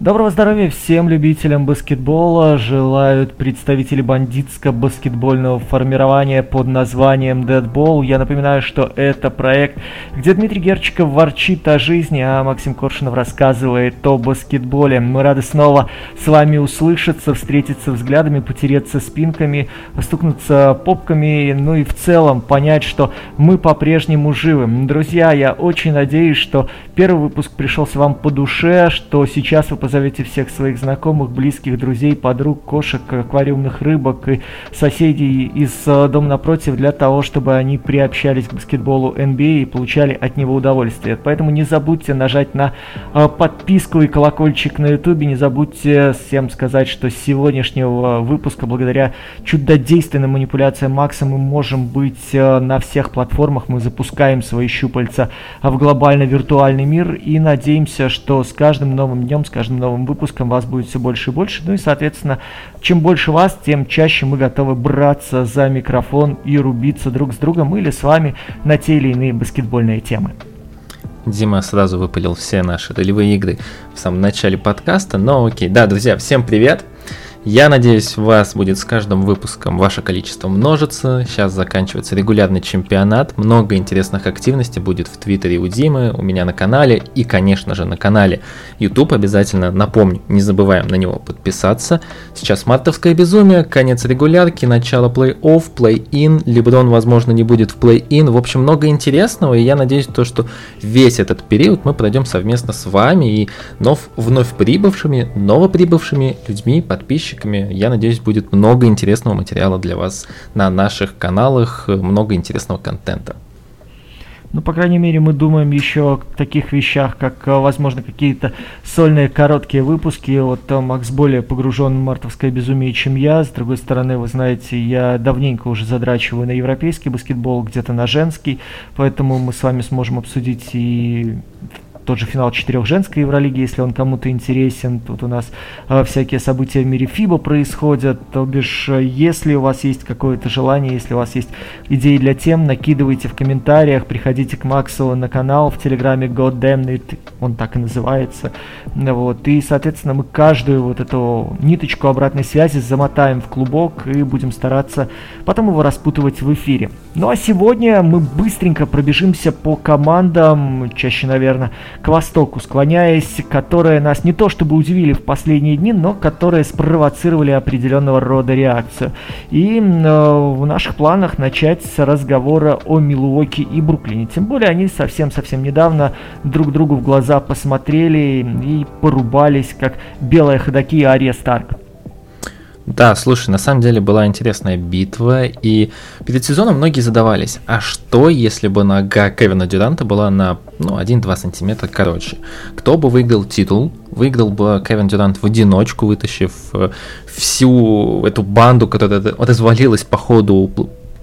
Доброго здоровья всем любителям баскетбола. Желают представители бандитско-баскетбольного формирования под названием Deadball. Я напоминаю, что это проект, где Дмитрий Герчиков ворчит о жизни, а Максим Коршунов рассказывает о баскетболе. Мы рады снова с вами услышаться, встретиться взглядами, потереться спинками, стукнуться попками, ну и в целом понять, что мы по-прежнему живы. Друзья, я очень надеюсь, что первый выпуск пришелся вам по душе, что сейчас вы позовете всех своих знакомых, близких, друзей, подруг, кошек, аквариумных рыбок и соседей из э, дома напротив для того, чтобы они приобщались к баскетболу NBA а и получали от него удовольствие. Поэтому не забудьте нажать на э, подписку и колокольчик на ютубе, не забудьте всем сказать, что с сегодняшнего выпуска, благодаря чудодейственным манипуляциям Макса, мы можем быть э, на всех платформах, мы запускаем свои щупальца в глобальный виртуальный мир и надеемся, что с каждым новым днем, с каждым новым выпуском вас будет все больше и больше. Ну и, соответственно, чем больше вас, тем чаще мы готовы браться за микрофон и рубиться друг с другом или с вами на те или иные баскетбольные темы. Дима сразу выпалил все наши ролевые игры в самом начале подкаста, но окей. Да, друзья, всем привет! Я надеюсь, вас будет с каждым выпуском ваше количество множиться. Сейчас заканчивается регулярный чемпионат. Много интересных активностей будет в Твиттере у Димы, у меня на канале и, конечно же, на канале YouTube. Обязательно напомню, не забываем на него подписаться. Сейчас мартовское безумие, конец регулярки, начало плей-офф, плей-ин. Леброн, возможно, не будет в плей-ин. В общем, много интересного. И я надеюсь, то, что весь этот период мы пройдем совместно с вами и вновь, вновь прибывшими, новоприбывшими людьми, подписчиками подписчиками. Я надеюсь, будет много интересного материала для вас на наших каналах, много интересного контента. Ну, по крайней мере, мы думаем еще о таких вещах, как, э, возможно, какие-то сольные короткие выпуски. Вот э, Макс более погружен в мартовское безумие, чем я. С другой стороны, вы знаете, я давненько уже задрачиваю на европейский баскетбол, где-то на женский, поэтому мы с вами сможем обсудить и тот же финал четырех женской Евролиги, если он кому-то интересен. Тут у нас э, всякие события в мире ФИБА происходят. То бишь, э, если у вас есть какое-то желание, если у вас есть идеи для тем, накидывайте в комментариях, приходите к Максу на канал в Телеграме Goddamn It, он так и называется. Вот. И, соответственно, мы каждую вот эту ниточку обратной связи замотаем в клубок и будем стараться потом его распутывать в эфире. Ну а сегодня мы быстренько пробежимся по командам, чаще, наверное, к востоку, склоняясь, которые нас не то чтобы удивили в последние дни, но которые спровоцировали определенного рода реакцию. И э, в наших планах начать с разговора о Милуоке и Бруклине. Тем более они совсем-совсем недавно друг другу в глаза посмотрели и порубались, как белые ходаки и Ария Старк. Да, слушай, на самом деле была интересная битва, и перед сезоном многие задавались, а что, если бы нога Кевина Дюранта была на ну, 1-2 сантиметра короче? Кто бы выиграл титул? Выиграл бы Кевин Дюрант в одиночку, вытащив э, всю эту банду, которая развалилась по ходу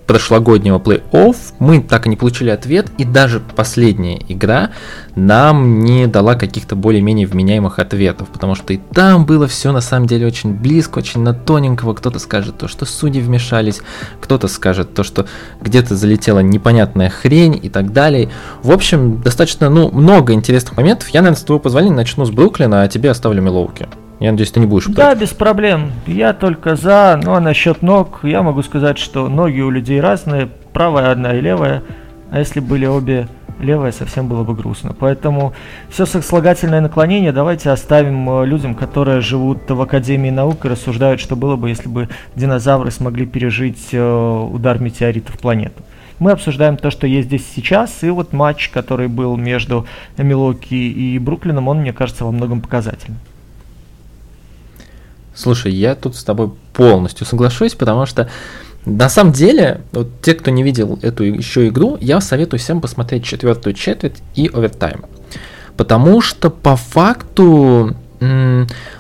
прошлогоднего плей-офф мы так и не получили ответ, и даже последняя игра нам не дала каких-то более-менее вменяемых ответов, потому что и там было все на самом деле очень близко, очень на тоненького. Кто-то скажет то, что судьи вмешались, кто-то скажет то, что где-то залетела непонятная хрень и так далее. В общем, достаточно ну, много интересных моментов. Я, наверное, с твоего позволения начну с Бруклина, а тебе оставлю Милоуки. Я надеюсь, ты не будешь Да, без проблем. Я только за. Ну а насчет ног, я могу сказать, что ноги у людей разные. Правая одна и левая. А если были обе левая, совсем было бы грустно. Поэтому все слагательное наклонение давайте оставим э, людям, которые живут в Академии наук и рассуждают, что было бы, если бы динозавры смогли пережить э, удар метеорита в планету. Мы обсуждаем то, что есть здесь сейчас, и вот матч, который был между Милоки и Бруклином, он, мне кажется, во многом показательный. Слушай, я тут с тобой полностью соглашусь, потому что на самом деле, вот те, кто не видел эту еще игру, я советую всем посмотреть четвертую четверть и овертайм. Потому что по факту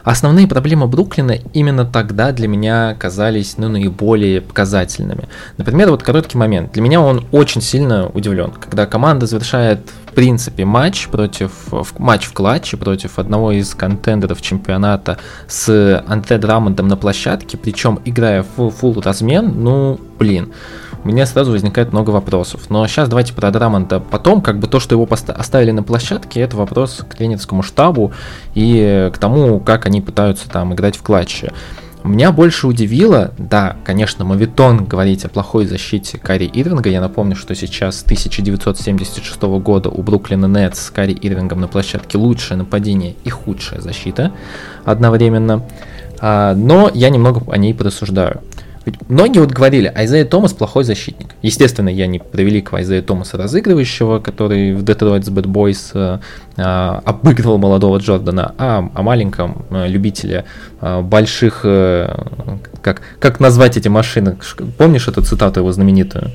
основные проблемы Бруклина именно тогда для меня казались ну, наиболее показательными. Например, вот короткий момент. Для меня он очень сильно удивлен, когда команда завершает принципе матч против матч в клатче против одного из контендеров чемпионата с Антре Драмондом на площадке, причем играя в фул размен, ну блин. У меня сразу возникает много вопросов. Но сейчас давайте про Драмонда потом, как бы то, что его оставили на площадке, это вопрос к тренерскому штабу и к тому, как они пытаются там играть в клатче. Меня больше удивило, да, конечно, мавитон говорить о плохой защите Кари Ирвинга. Я напомню, что сейчас с 1976 года у Бруклина Нетс с Кари Ирвингом на площадке лучшее нападение и худшая защита одновременно. А, но я немного о ней порассуждаю. Многие вот говорили, Айзея Томас плохой защитник. Естественно, я не про великого Айзея Томаса разыгрывающего, который в Detroit Bad Boys э, э, обыгрывал молодого Джордана, а о маленьком э, любителе э, больших, э, как, как назвать эти машины? Помнишь эту цитату его знаменитую?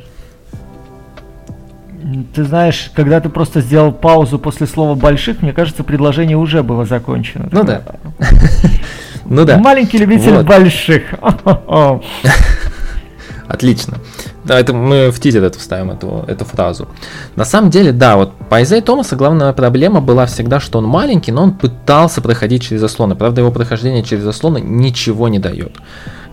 Ты знаешь, когда ты просто сделал паузу после слова больших, мне кажется, предложение уже было закончено. Ну да. Ну да. Маленький любитель вот. больших. Отлично. Да, это мы в тизер это вставим, эту, эту фразу. На самом деле, да, вот по Айзея Томаса главная проблема была всегда, что он маленький, но он пытался проходить через заслоны. Правда, его прохождение через заслоны ничего не дает.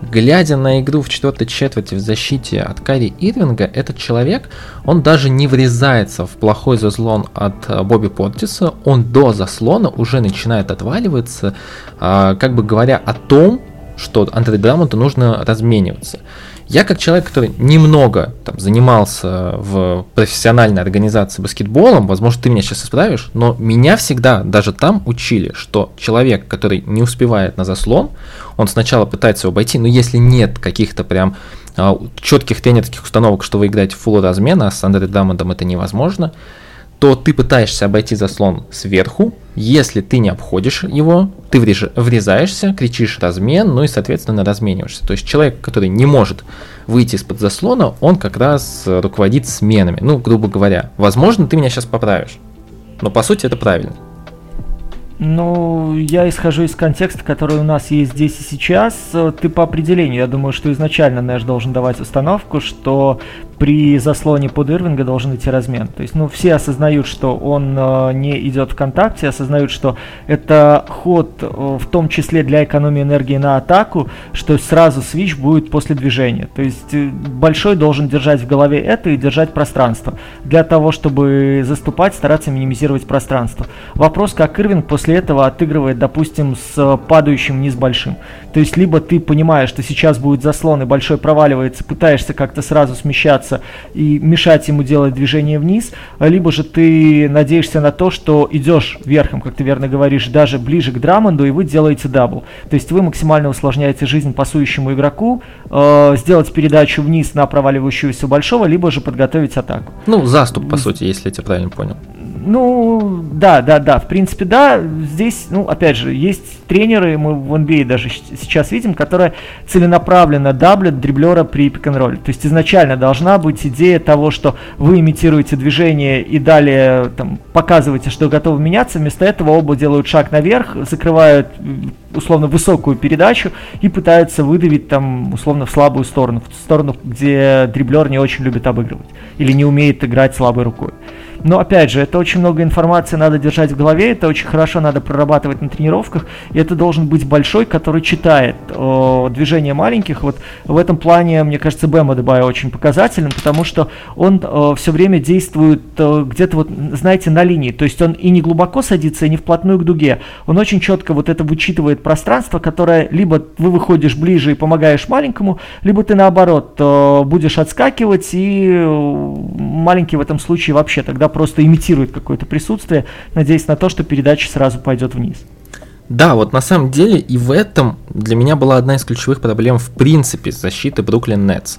Глядя на игру в четвертой четверти в защите от Кари Ирвинга, этот человек, он даже не врезается в плохой заслон от э, Бобби Портиса, он до заслона уже начинает отваливаться, а, как бы говоря о том, что Андре Драмонту нужно размениваться. Я как человек, который немного там, занимался в профессиональной организации баскетболом, возможно, ты меня сейчас исправишь, но меня всегда даже там учили, что человек, который не успевает на заслон, он сначала пытается его обойти, но если нет каких-то прям а, четких тренерских установок, что вы играете в фулл размена, а с Андре Дамондом это невозможно, то ты пытаешься обойти заслон сверху, если ты не обходишь его, ты врезаешься, кричишь размен, ну и, соответственно, размениваешься. То есть человек, который не может выйти из-под заслона, он как раз руководит сменами. Ну, грубо говоря. Возможно, ты меня сейчас поправишь. Но по сути это правильно. Ну, я исхожу из контекста, который у нас есть здесь и сейчас. Ты по определению, я думаю, что изначально Нэш должен давать установку, что при заслоне под Ирвинга должен идти размен. То есть, ну, все осознают, что он э, не идет в контакте, осознают, что это ход э, в том числе для экономии энергии на атаку, что сразу свич будет после движения. То есть, э, большой должен держать в голове это и держать пространство. Для того, чтобы заступать, стараться минимизировать пространство. Вопрос, как Ирвинг после этого отыгрывает, допустим, с падающим вниз большим. То есть, либо ты понимаешь, что сейчас будет заслон и большой проваливается, пытаешься как-то сразу смещаться двигаться и мешать ему делать движение вниз, либо же ты надеешься на то, что идешь верхом, как ты верно говоришь, даже ближе к Драмонду, и вы делаете double. То есть вы максимально усложняете жизнь пасующему игроку, э, сделать передачу вниз на проваливающегося большого, либо же подготовить атаку. Ну, заступ, по сути, если я тебя правильно понял. Ну, да, да, да, в принципе, да. Здесь, ну, опять же, есть тренеры, мы в NBA даже сейчас видим, которые целенаправленно даблят дриблера при пик н То есть изначально должна быть идея того, что вы имитируете движение и далее там, показываете, что готовы меняться. Вместо этого оба делают шаг наверх, закрывают условно высокую передачу и пытаются выдавить там условно в слабую сторону, в сторону, где дриблер не очень любит обыгрывать или не умеет играть слабой рукой. Но опять же, это очень много информации надо держать в голове, это очень хорошо надо прорабатывать на тренировках, и это должен быть большой, который читает о, движения маленьких. Вот в этом плане, мне кажется, Бэм Адебай очень показательным, потому что он о, все время действует о, где-то вот, знаете, на линии. То есть он и не глубоко садится, и не вплотную к дуге. Он очень четко вот это вычитывает пространство, которое либо вы выходишь ближе и помогаешь маленькому, либо ты наоборот будешь отскакивать, и маленький в этом случае вообще тогда просто имитирует какое-то присутствие, надеясь на то, что передача сразу пойдет вниз. Да, вот на самом деле и в этом для меня была одна из ключевых проблем в принципе защиты Бруклин Нетс.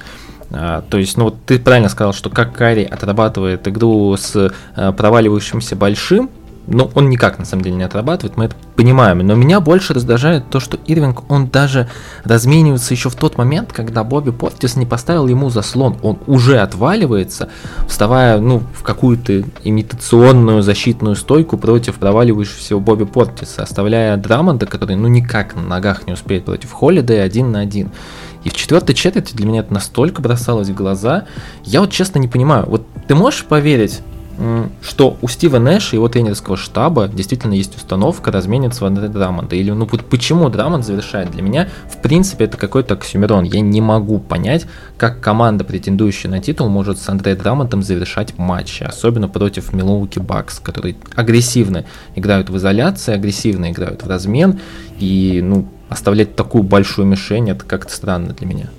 То есть, ну вот ты правильно сказал, что как Карри отрабатывает игру с а, проваливающимся большим, ну, он никак на самом деле не отрабатывает, мы это понимаем. Но меня больше раздражает то, что Ирвинг, он даже разменивается еще в тот момент, когда Бобби Портис не поставил ему заслон. Он уже отваливается, вставая ну, в какую-то имитационную защитную стойку против проваливающегося Бобби Портиса, оставляя Драмонда, который ну никак на ногах не успеет против Холлидея один на один. И в четвертой четверти для меня это настолько бросалось в глаза. Я вот честно не понимаю, вот ты можешь поверить что у Стива Нэша и его тренерского штаба действительно есть установка размениться Андре Драмонда. Или ну вот почему Драмонд завершает? Для меня, в принципе, это какой-то оксюмерон. Я не могу понять, как команда, претендующая на титул, может с Андре Драмондом завершать матчи. Особенно против Милоуки Бакс, которые агрессивно играют в изоляции, агрессивно играют в размен. И ну, оставлять такую большую мишень, это как-то странно для меня.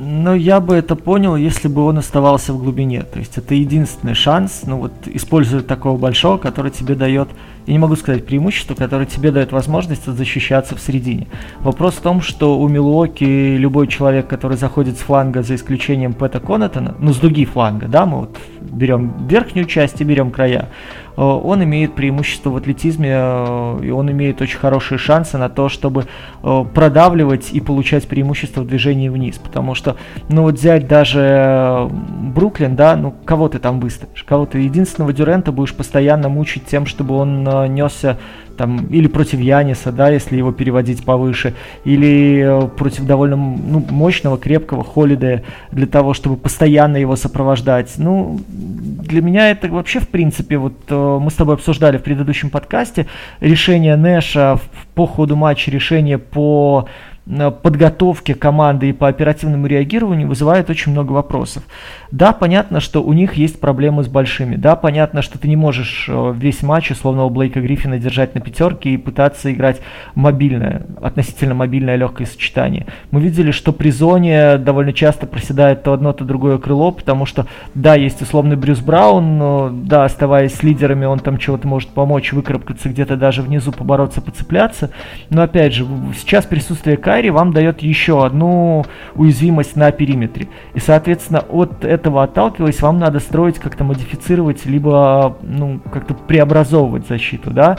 Но я бы это понял, если бы он оставался в глубине. То есть это единственный шанс, ну вот, использовать такого большого, который тебе дает, я не могу сказать преимущество, которое тебе дает возможность защищаться в середине. Вопрос в том, что у Милуоки любой человек, который заходит с фланга, за исключением Пэта Коннеттона, ну с дуги фланга, да, мы вот берем верхнюю часть и берем края, Э, он имеет преимущество в атлетизме, э, и он имеет очень хорошие шансы на то, чтобы э, продавливать и получать преимущество в движении вниз. Потому что, ну вот взять даже Бруклин, да, ну кого ты там выставишь? Кого ты единственного Дюрента будешь постоянно мучить тем, чтобы он несся там, или против Яниса, да, если его переводить повыше, или э, против довольно ну, мощного, крепкого Холидея для того, чтобы постоянно его сопровождать. Ну, для меня это вообще, в принципе, вот э, мы с тобой обсуждали в предыдущем подкасте решение Нэша по ходу матча, решение по подготовке команды и по оперативному реагированию вызывает очень много вопросов. Да, понятно, что у них есть проблемы с большими. Да, понятно, что ты не можешь э, весь матч условного Блейка Гриффина держать на пятерке и пытаться играть мобильное, относительно мобильное легкое сочетание. Мы видели, что при зоне довольно часто проседает то одно, то другое крыло, потому что, да, есть условный Брюс Браун, но, да, оставаясь с лидерами, он там чего-то может помочь, выкарабкаться где-то даже внизу, побороться, поцепляться. Но, опять же, сейчас присутствие Кайри вам дает еще одну уязвимость на периметре. И, соответственно, от этого отталкиваясь, вам надо строить, как-то модифицировать, либо ну, как-то преобразовывать защиту, да.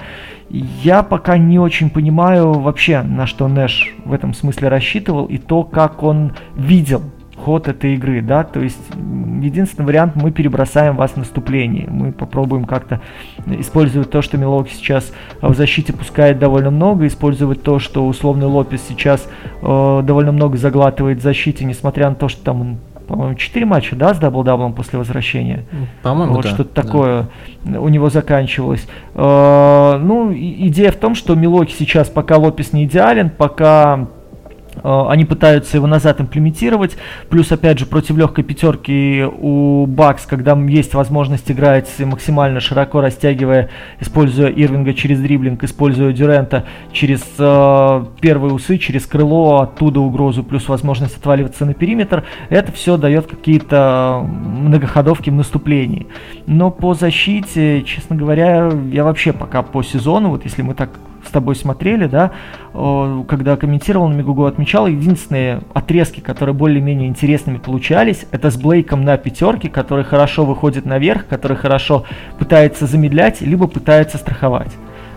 Я пока не очень понимаю вообще, на что Нэш в этом смысле рассчитывал, и то, как он видел ход этой игры, да, то есть единственный вариант, мы перебросаем вас в наступление, мы попробуем как-то использовать то, что Милуоки сейчас в защите пускает довольно много, использовать то, что условный Лопес сейчас э, довольно много заглатывает в защите, несмотря на то, что там он по-моему, 4 матча, да, с дабл-даблом после возвращения? По-моему, Вот да, что-то да. такое у него заканчивалось. Э, ну, идея в том, что Милоки сейчас, пока Лопес не идеален, пока Э, они пытаются его назад имплементировать. Плюс, опять же, против легкой пятерки у Бакс, когда есть возможность играть максимально широко растягивая, используя Ирвинга через дриблинг, используя Дюрента через э, первые усы, через крыло, оттуда угрозу, плюс возможность отваливаться на периметр, это все дает какие-то многоходовки в наступлении. Но по защите, честно говоря, я вообще пока по сезону, вот если мы так с тобой смотрели, да, когда комментировал на Мегугу, отмечал единственные отрезки, которые более-менее интересными получались, это с Блейком на пятерке, который хорошо выходит наверх, который хорошо пытается замедлять, либо пытается страховать.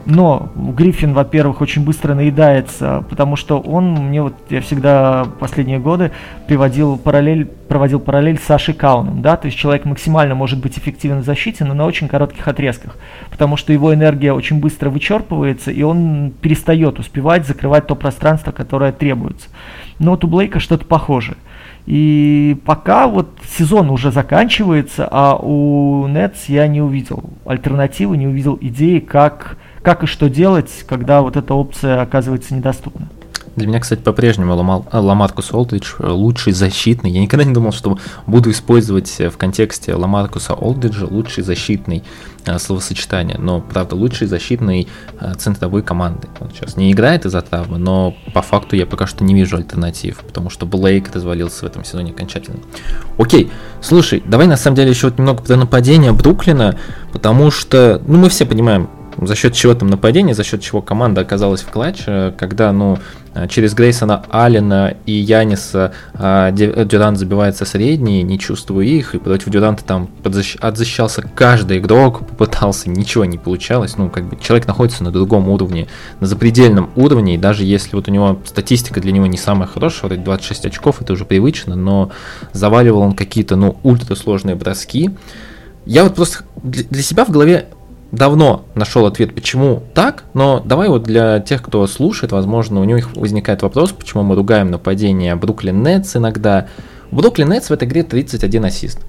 Но Гриффин, во-первых, очень быстро наедается, потому что он мне вот я всегда последние годы приводил параллель, проводил параллель с Сашей Кауном, да, то есть человек максимально может быть эффективен в защите, но на очень коротких отрезках, потому что его энергия очень быстро вычерпывается, и он перестает успевать закрывать то пространство, которое требуется. Но вот у Блейка что-то похожее. И пока вот сезон уже заканчивается, а у Нетс я не увидел альтернативы, не увидел идеи, как как и что делать, когда вот эта опция оказывается недоступна. Для меня, кстати, по-прежнему Ламаркус Олдридж лучший защитный. Я никогда не думал, что буду использовать в контексте Ламаркуса Олдриджа лучший защитный э, словосочетание. Но, правда, лучший защитный э, центровой команды. Он сейчас не играет из-за травмы, но по факту я пока что не вижу альтернатив, потому что Блейк развалился в этом сезоне окончательно. Окей, слушай, давай на самом деле еще вот немного про нападение Бруклина, потому что, ну, мы все понимаем, за счет чего там нападение, за счет чего команда оказалась в клатче, когда, ну, через Грейсона Аллена и Яниса а, Дюрант забивается средний, не чувствуя их, и против Дюранта там подзащ... отзащищался каждый игрок, попытался, ничего не получалось, ну, как бы человек находится на другом уровне, на запредельном уровне, и даже если вот у него статистика для него не самая хорошая, вроде 26 очков, это уже привычно, но заваливал он какие-то, ну, ультрасложные броски, я вот просто для себя в голове давно нашел ответ, почему так, но давай вот для тех, кто слушает, возможно, у них возникает вопрос, почему мы ругаем нападение Бруклин Нетс иногда. У Бруклин Нетс в этой игре 31 ассист.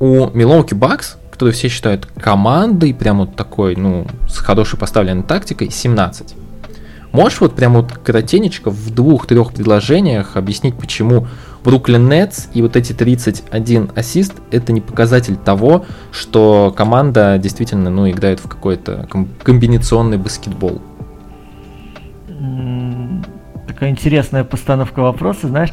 У Милоуки Бакс, которую все считают командой, прям вот такой, ну, с хорошей поставленной тактикой, 17. Можешь вот прям вот коротенечко в двух-трех предложениях объяснить, почему Бруклин Нетс и вот эти 31 ассист это не показатель того, что команда действительно ну, играет в какой-то комбинационный баскетбол? Такая интересная постановка вопроса, знаешь,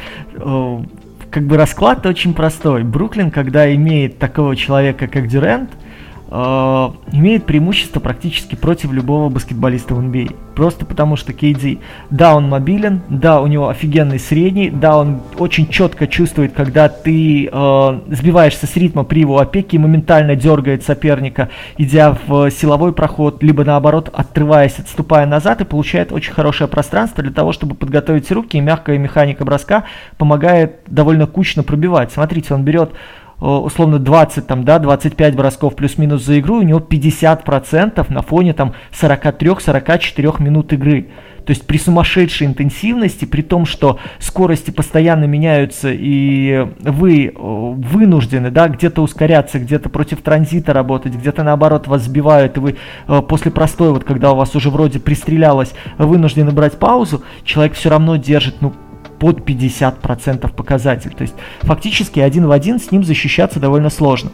как бы расклад очень простой. Бруклин, когда имеет такого человека, как Дюрент, э, имеет преимущество практически против любого баскетболиста в NBA. Просто потому что KD, да, он мобилен, да, у него офигенный средний, да, он очень четко чувствует, когда ты э, сбиваешься с ритма при его опеке моментально дергает соперника, идя в силовой проход, либо наоборот, отрываясь, отступая назад и получает очень хорошее пространство для того, чтобы подготовить руки, и мягкая механика броска помогает довольно кучно пробивать. Смотрите, он берет Э, условно 20, там, да, 25 бросков плюс-минус за игру, у него 50% на фоне там 43-44 минут игры. То есть при сумасшедшей интенсивности, при том, что скорости постоянно меняются, и вы э, вынуждены, да, где-то ускоряться, где-то против транзита работать, где-то наоборот вас сбивают, и вы э, после простой, вот когда у вас уже вроде пристрелялось, вынуждены брать паузу, человек все равно держит, ну, под 50% показатель. То есть фактически один в один с ним защищаться довольно сложно.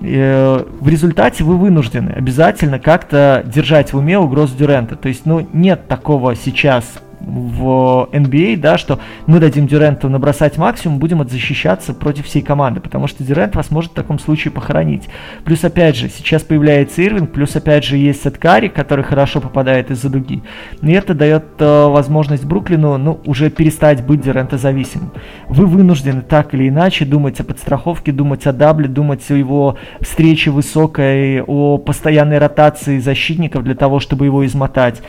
Э, в результате вы вынуждены обязательно как-то держать в уме угрозу Дюрента. То есть ну, нет такого сейчас в NBA, да, что мы дадим Дюренту набросать максимум, будем защищаться против всей команды, потому что Дюрент вас может в таком случае похоронить. Плюс, опять же, сейчас появляется Ирвинг, плюс, опять же, есть Сеткари, который хорошо попадает из-за дуги. И это дает э, возможность Бруклину, ну, уже перестать быть Дюрента зависимым. Вы вынуждены так или иначе думать о подстраховке, думать о дабле, думать о его встрече высокой, о постоянной ротации защитников для того, чтобы его измотать.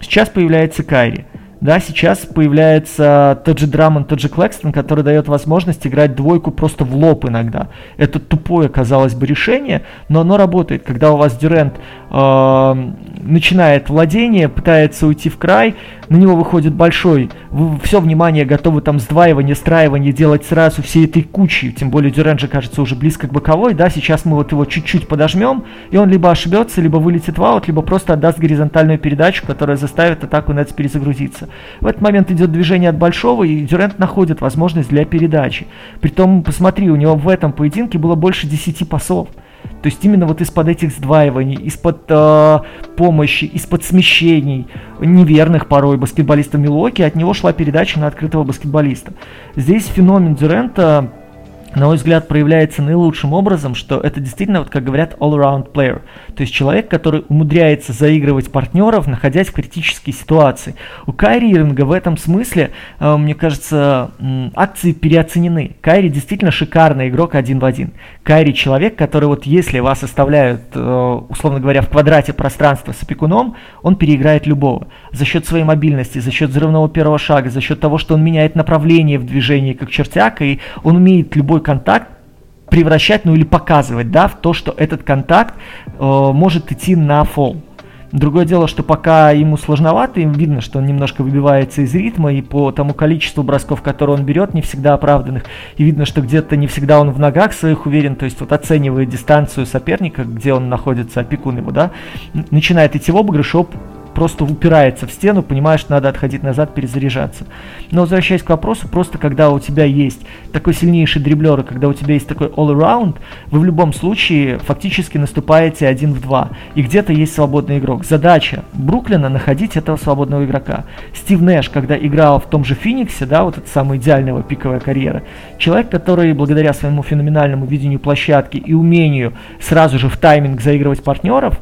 Сейчас появляется Кайри. Да, сейчас появляется тот же Драмон, тот же Клэкстон, который дает возможность играть двойку просто в лоб иногда. Это тупое, казалось бы, решение, но оно работает. Когда у вас Дюрент э, начинает владение, пытается уйти в край, на него выходит большой, все внимание готовы там сдваивание, страивание делать сразу всей этой кучей, тем более Дюрент же кажется уже близко к боковой, да, сейчас мы вот его чуть-чуть подожмем, и он либо ошибется, либо вылетит в аут, либо просто отдаст горизонтальную передачу, которая заставит атаку Нетс перезагрузиться. В этот момент идет движение от большого, и Дюрент находит возможность для передачи. Притом, посмотри, у него в этом поединке было больше 10 пасов. То есть именно вот из-под этих сдваиваний, из-под э, помощи, из-под смещений неверных порой баскетболиста Милоки от него шла передача на открытого баскетболиста. Здесь феномен Дюрента на мой взгляд, проявляется наилучшим образом, что это действительно, вот как говорят, all-around player. То есть человек, который умудряется заигрывать партнеров, находясь в критической ситуации. У Кайри Ирвинга в этом смысле, э, мне кажется, акции переоценены. Кайри действительно шикарный игрок один в один. Кайри человек, который вот если вас оставляют, э, условно говоря, в квадрате пространства с опекуном, он переиграет любого. За счет своей мобильности, за счет взрывного первого шага, за счет того, что он меняет направление в движении как чертяк, и он умеет любой контакт превращать, ну или показывать, да, в то, что этот контакт э, может идти на фол. Другое дело, что пока ему сложновато, им видно, что он немножко выбивается из ритма, и по тому количеству бросков, которые он берет, не всегда оправданных, и видно, что где-то не всегда он в ногах своих уверен, то есть вот оценивает дистанцию соперника, где он находится, опекун его, да, начинает идти в обыгрыш, оп, просто упирается в стену, понимаешь, надо отходить назад, перезаряжаться. Но возвращаясь к вопросу, просто когда у тебя есть такой сильнейший дриблер, и когда у тебя есть такой all-around, вы в любом случае фактически наступаете один в два. И где-то есть свободный игрок. Задача Бруклина находить этого свободного игрока. Стив Нэш, когда играл в том же Фениксе, да, вот это самая идеальная пиковая карьера, человек, который благодаря своему феноменальному видению площадки и умению сразу же в тайминг заигрывать партнеров,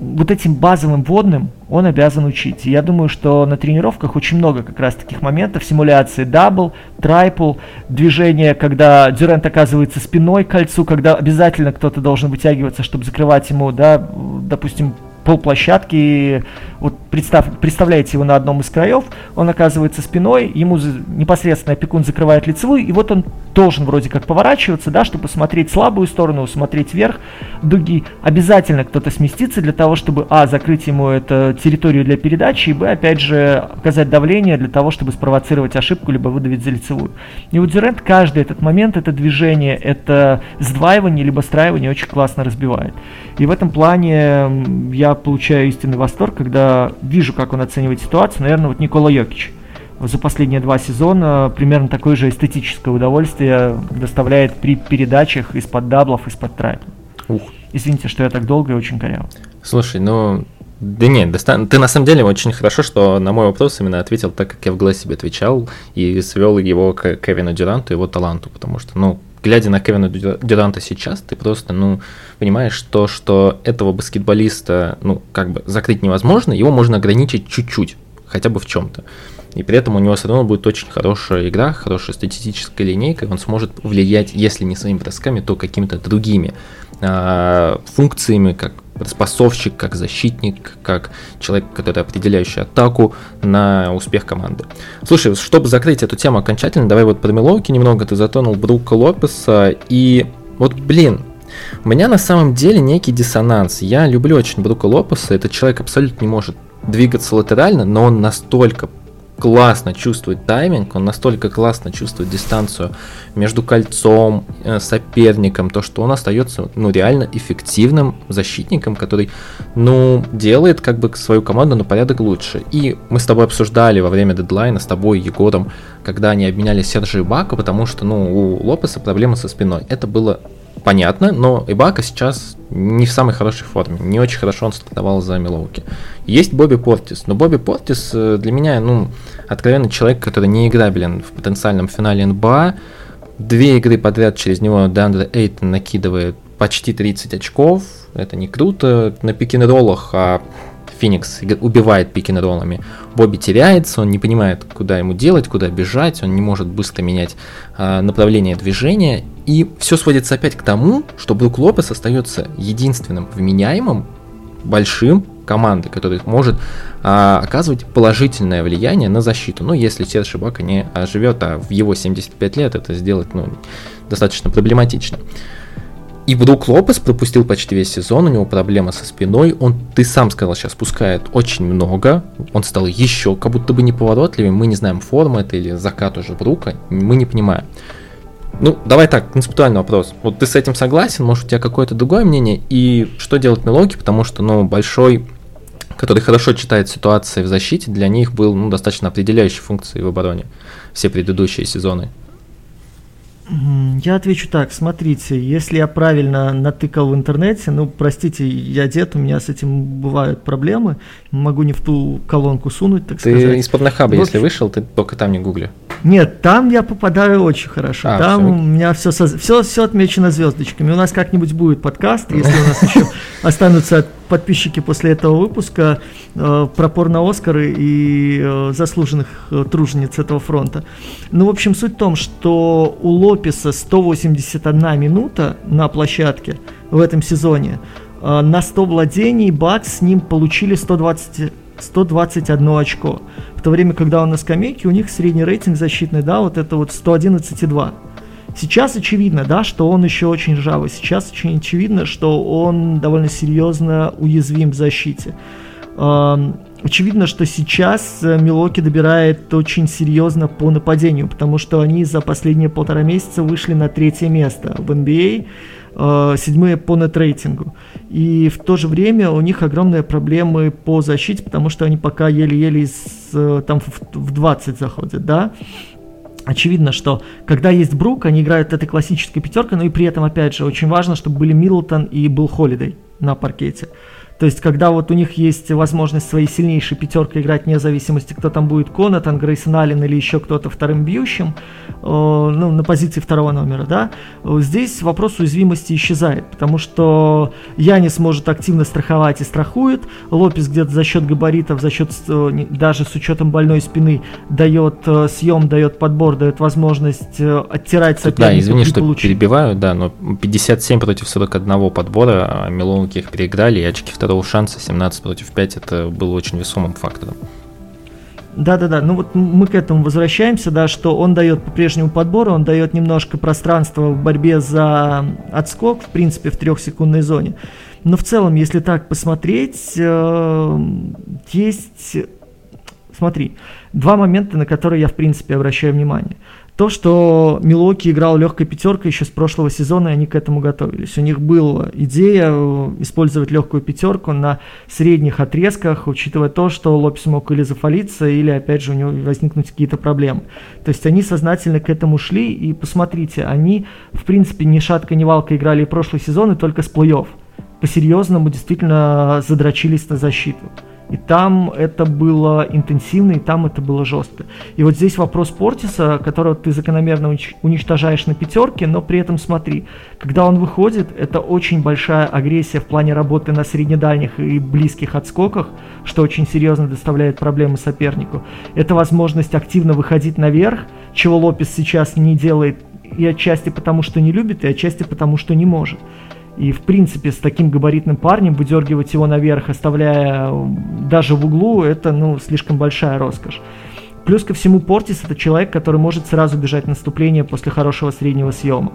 вот этим базовым вводным он обязан учить. И я думаю, что на тренировках очень много как раз таких моментов, симуляции double, трайпл, движение, когда Дюрент оказывается спиной к кольцу, когда обязательно кто-то должен вытягиваться, чтобы закрывать ему, да, допустим, полплощадки вот представь, представляете его на одном из краев, он оказывается спиной, ему непосредственно опекун закрывает лицевую, и вот он должен вроде как поворачиваться, да, чтобы смотреть слабую сторону, смотреть вверх дуги. Обязательно кто-то сместится для того, чтобы, а, закрыть ему эту территорию для передачи, и, б, опять же, оказать давление для того, чтобы спровоцировать ошибку, либо выдавить за лицевую. И у Дюрента каждый этот момент, это движение, это сдваивание, либо страивание очень классно разбивает. И в этом плане я получаю истинный восторг, когда вижу, как он оценивает ситуацию. Наверное, вот Никола Йокич за последние два сезона примерно такое же эстетическое удовольствие доставляет при передачах из-под даблов, из-под трэпа. Ух. Извините, что я так долго и очень коряво. Слушай, ну да нет, ты на самом деле очень хорошо, что на мой вопрос именно ответил так, как я в голове себе отвечал, и свел его к Кевину Дюранту, его таланту, потому что, ну, глядя на Кевина Дюранта сейчас, ты просто, ну, понимаешь то, что этого баскетболиста, ну, как бы закрыть невозможно, его можно ограничить чуть-чуть, хотя бы в чем-то. И при этом у него все равно будет очень хорошая игра, хорошая статистическая линейка, и он сможет влиять, если не своими бросками, то какими-то другими функциями, как распасовщик, как защитник, как человек, который определяющий атаку на успех команды. Слушай, чтобы закрыть эту тему окончательно, давай вот про Милоуки немного, ты затронул Брука Лопеса, и вот, блин, у меня на самом деле некий диссонанс. Я люблю очень Брука Лопеса, этот человек абсолютно не может двигаться латерально, но он настолько классно чувствует тайминг, он настолько классно чувствует дистанцию между кольцом, э, соперником, то, что он остается, ну, реально эффективным защитником, который, ну, делает как бы свою команду на порядок лучше. И мы с тобой обсуждали во время дедлайна с тобой, Егором, когда они обменяли Сержа и Бака, потому что, ну, у Лопеса проблемы со спиной. Это было понятно, но Ибака сейчас не в самой хорошей форме. Не очень хорошо он стартовал за Милоуки. Есть Бобби Портис, но Бобби Портис э, для меня, ну, откровенно человек, который не играбелен в потенциальном финале НБА. Две игры подряд через него Дандре Эйтон накидывает почти 30 очков. Это не круто на пик-н-роллах, а Феникс убивает пик-н-роллами. Бобби теряется, он не понимает, куда ему делать, куда бежать, он не может быстро менять э, направление движения. И все сводится опять к тому, что Брук Лопес остается единственным вменяемым большим команды, который может а, оказывать положительное влияние на защиту. Ну, если Серж Ibaka не живет, а в его 75 лет это сделать ну, достаточно проблематично. И Брук Лопес пропустил почти весь сезон, у него проблема со спиной, он, ты сам сказал, сейчас пускает очень много, он стал еще как будто бы неповоротливым, мы не знаем, форма это или закат уже Брука, мы не понимаем. Ну, давай так, концептуальный вопрос. Вот ты с этим согласен, может у тебя какое-то другое мнение, и что делать Милоки, потому что, ну, большой который хорошо читает ситуации в защите, для них был ну, достаточно определяющей функцией в обороне все предыдущие сезоны. Я отвечу так, смотрите, если я правильно натыкал в интернете, ну, простите, я дед, у меня с этим бывают проблемы, могу не в ту колонку сунуть, так ты сказать. Ты из-под нахаба, вот. если вышел, ты только там не гугли. Нет, там я попадаю очень хорошо. А, там все. у меня все, все, все отмечено звездочками. У нас как-нибудь будет подкаст, если у нас еще останутся подписчики после этого выпуска э, про порно-Оскары и э, заслуженных э, тружениц этого фронта. Ну, в общем, суть в том, что у Лопеса 181 минута на площадке в этом сезоне. Э, на 100 владений Бакс с ним получили 120 121 очко. В то время, когда он на скамейке, у них средний рейтинг защитный, да, вот это вот 111,2. Сейчас очевидно, да, что он еще очень ржавый. Сейчас очень очевидно, что он довольно серьезно уязвим в защите. Очевидно, что сейчас э, Милоки добирает очень серьезно по нападению, потому что они за последние полтора месяца вышли на третье место в NBA э, седьмые по нетрейтингу. И в то же время у них огромные проблемы по защите, потому что они пока еле-еле э, там в 20 заходят, да. Очевидно, что когда есть Брук, они играют этой классической пятеркой, но и при этом, опять же, очень важно, чтобы были Миддлтон и был Холидей на паркете. То есть, когда вот у них есть возможность своей сильнейшей пятеркой играть вне зависимости, кто там будет Конатан, Грейсон Аллен или еще кто-то вторым бьющим, э, ну, на позиции второго номера, да, здесь вопрос уязвимости исчезает, потому что Янис может активно страховать и страхует, Лопес где-то за счет габаритов, за счет, э, даже с учетом больной спины, дает э, съем, дает подбор, дает возможность э, оттирать соперника. Да, извини, что получить. перебиваю, да, но 57 против 41 подбора, Милонки их переиграли, и очки второго был шанс, 17 против 5 это было очень весомым фактором. Да-да-да, ну вот мы к этому возвращаемся, да, что он дает по-прежнему подбор, он дает немножко пространства в борьбе за отскок, в принципе, в трехсекундной зоне. Но в целом, если так посмотреть, э, есть, смотри, два момента, на которые я, в принципе, обращаю внимание то, что Милоки играл легкой пятеркой еще с прошлого сезона, и они к этому готовились. У них была идея э, использовать легкую пятерку на средних отрезках, учитывая то, что Лопес мог или зафалиться, или, опять же, у него возникнуть какие-то проблемы. То есть они сознательно к этому шли, и посмотрите, они, в принципе, ни шатка, ни валка играли и прошлый сезон, и только с плей-офф. По-серьезному действительно задрочились на защиту. И там это было интенсивно, и там это было жестко. И вот здесь вопрос Портиса, которого ты закономерно уничтожаешь на пятерке, но при этом смотри, когда он выходит, это очень большая агрессия в плане работы на среднедальних и близких отскоках, что очень серьезно доставляет проблемы сопернику. Это возможность активно выходить наверх, чего Лопес сейчас не делает и отчасти потому, что не любит, и отчасти потому, что не может. И, в принципе, с таким габаритным парнем выдергивать его наверх, оставляя даже в углу, это, ну, слишком большая роскошь. Плюс ко всему, Портис это человек, который может сразу бежать наступление после хорошего среднего съема.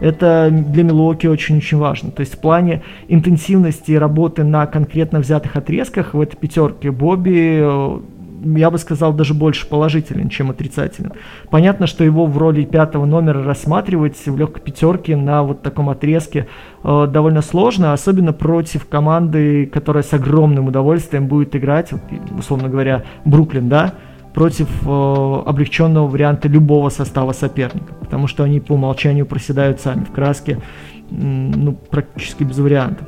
Это для Милуоки очень-очень важно. То есть в плане интенсивности работы на конкретно взятых отрезках в этой пятерке Бобби я бы сказал, даже больше положителен, чем отрицателен. Понятно, что его в роли пятого номера рассматривать в легкой пятерке на вот таком отрезке э, довольно сложно, особенно против команды, которая с огромным удовольствием будет играть, вот, условно говоря, Бруклин, да, против э, облегченного варианта любого состава соперника, потому что они по умолчанию проседают сами в краске, ну, практически без вариантов.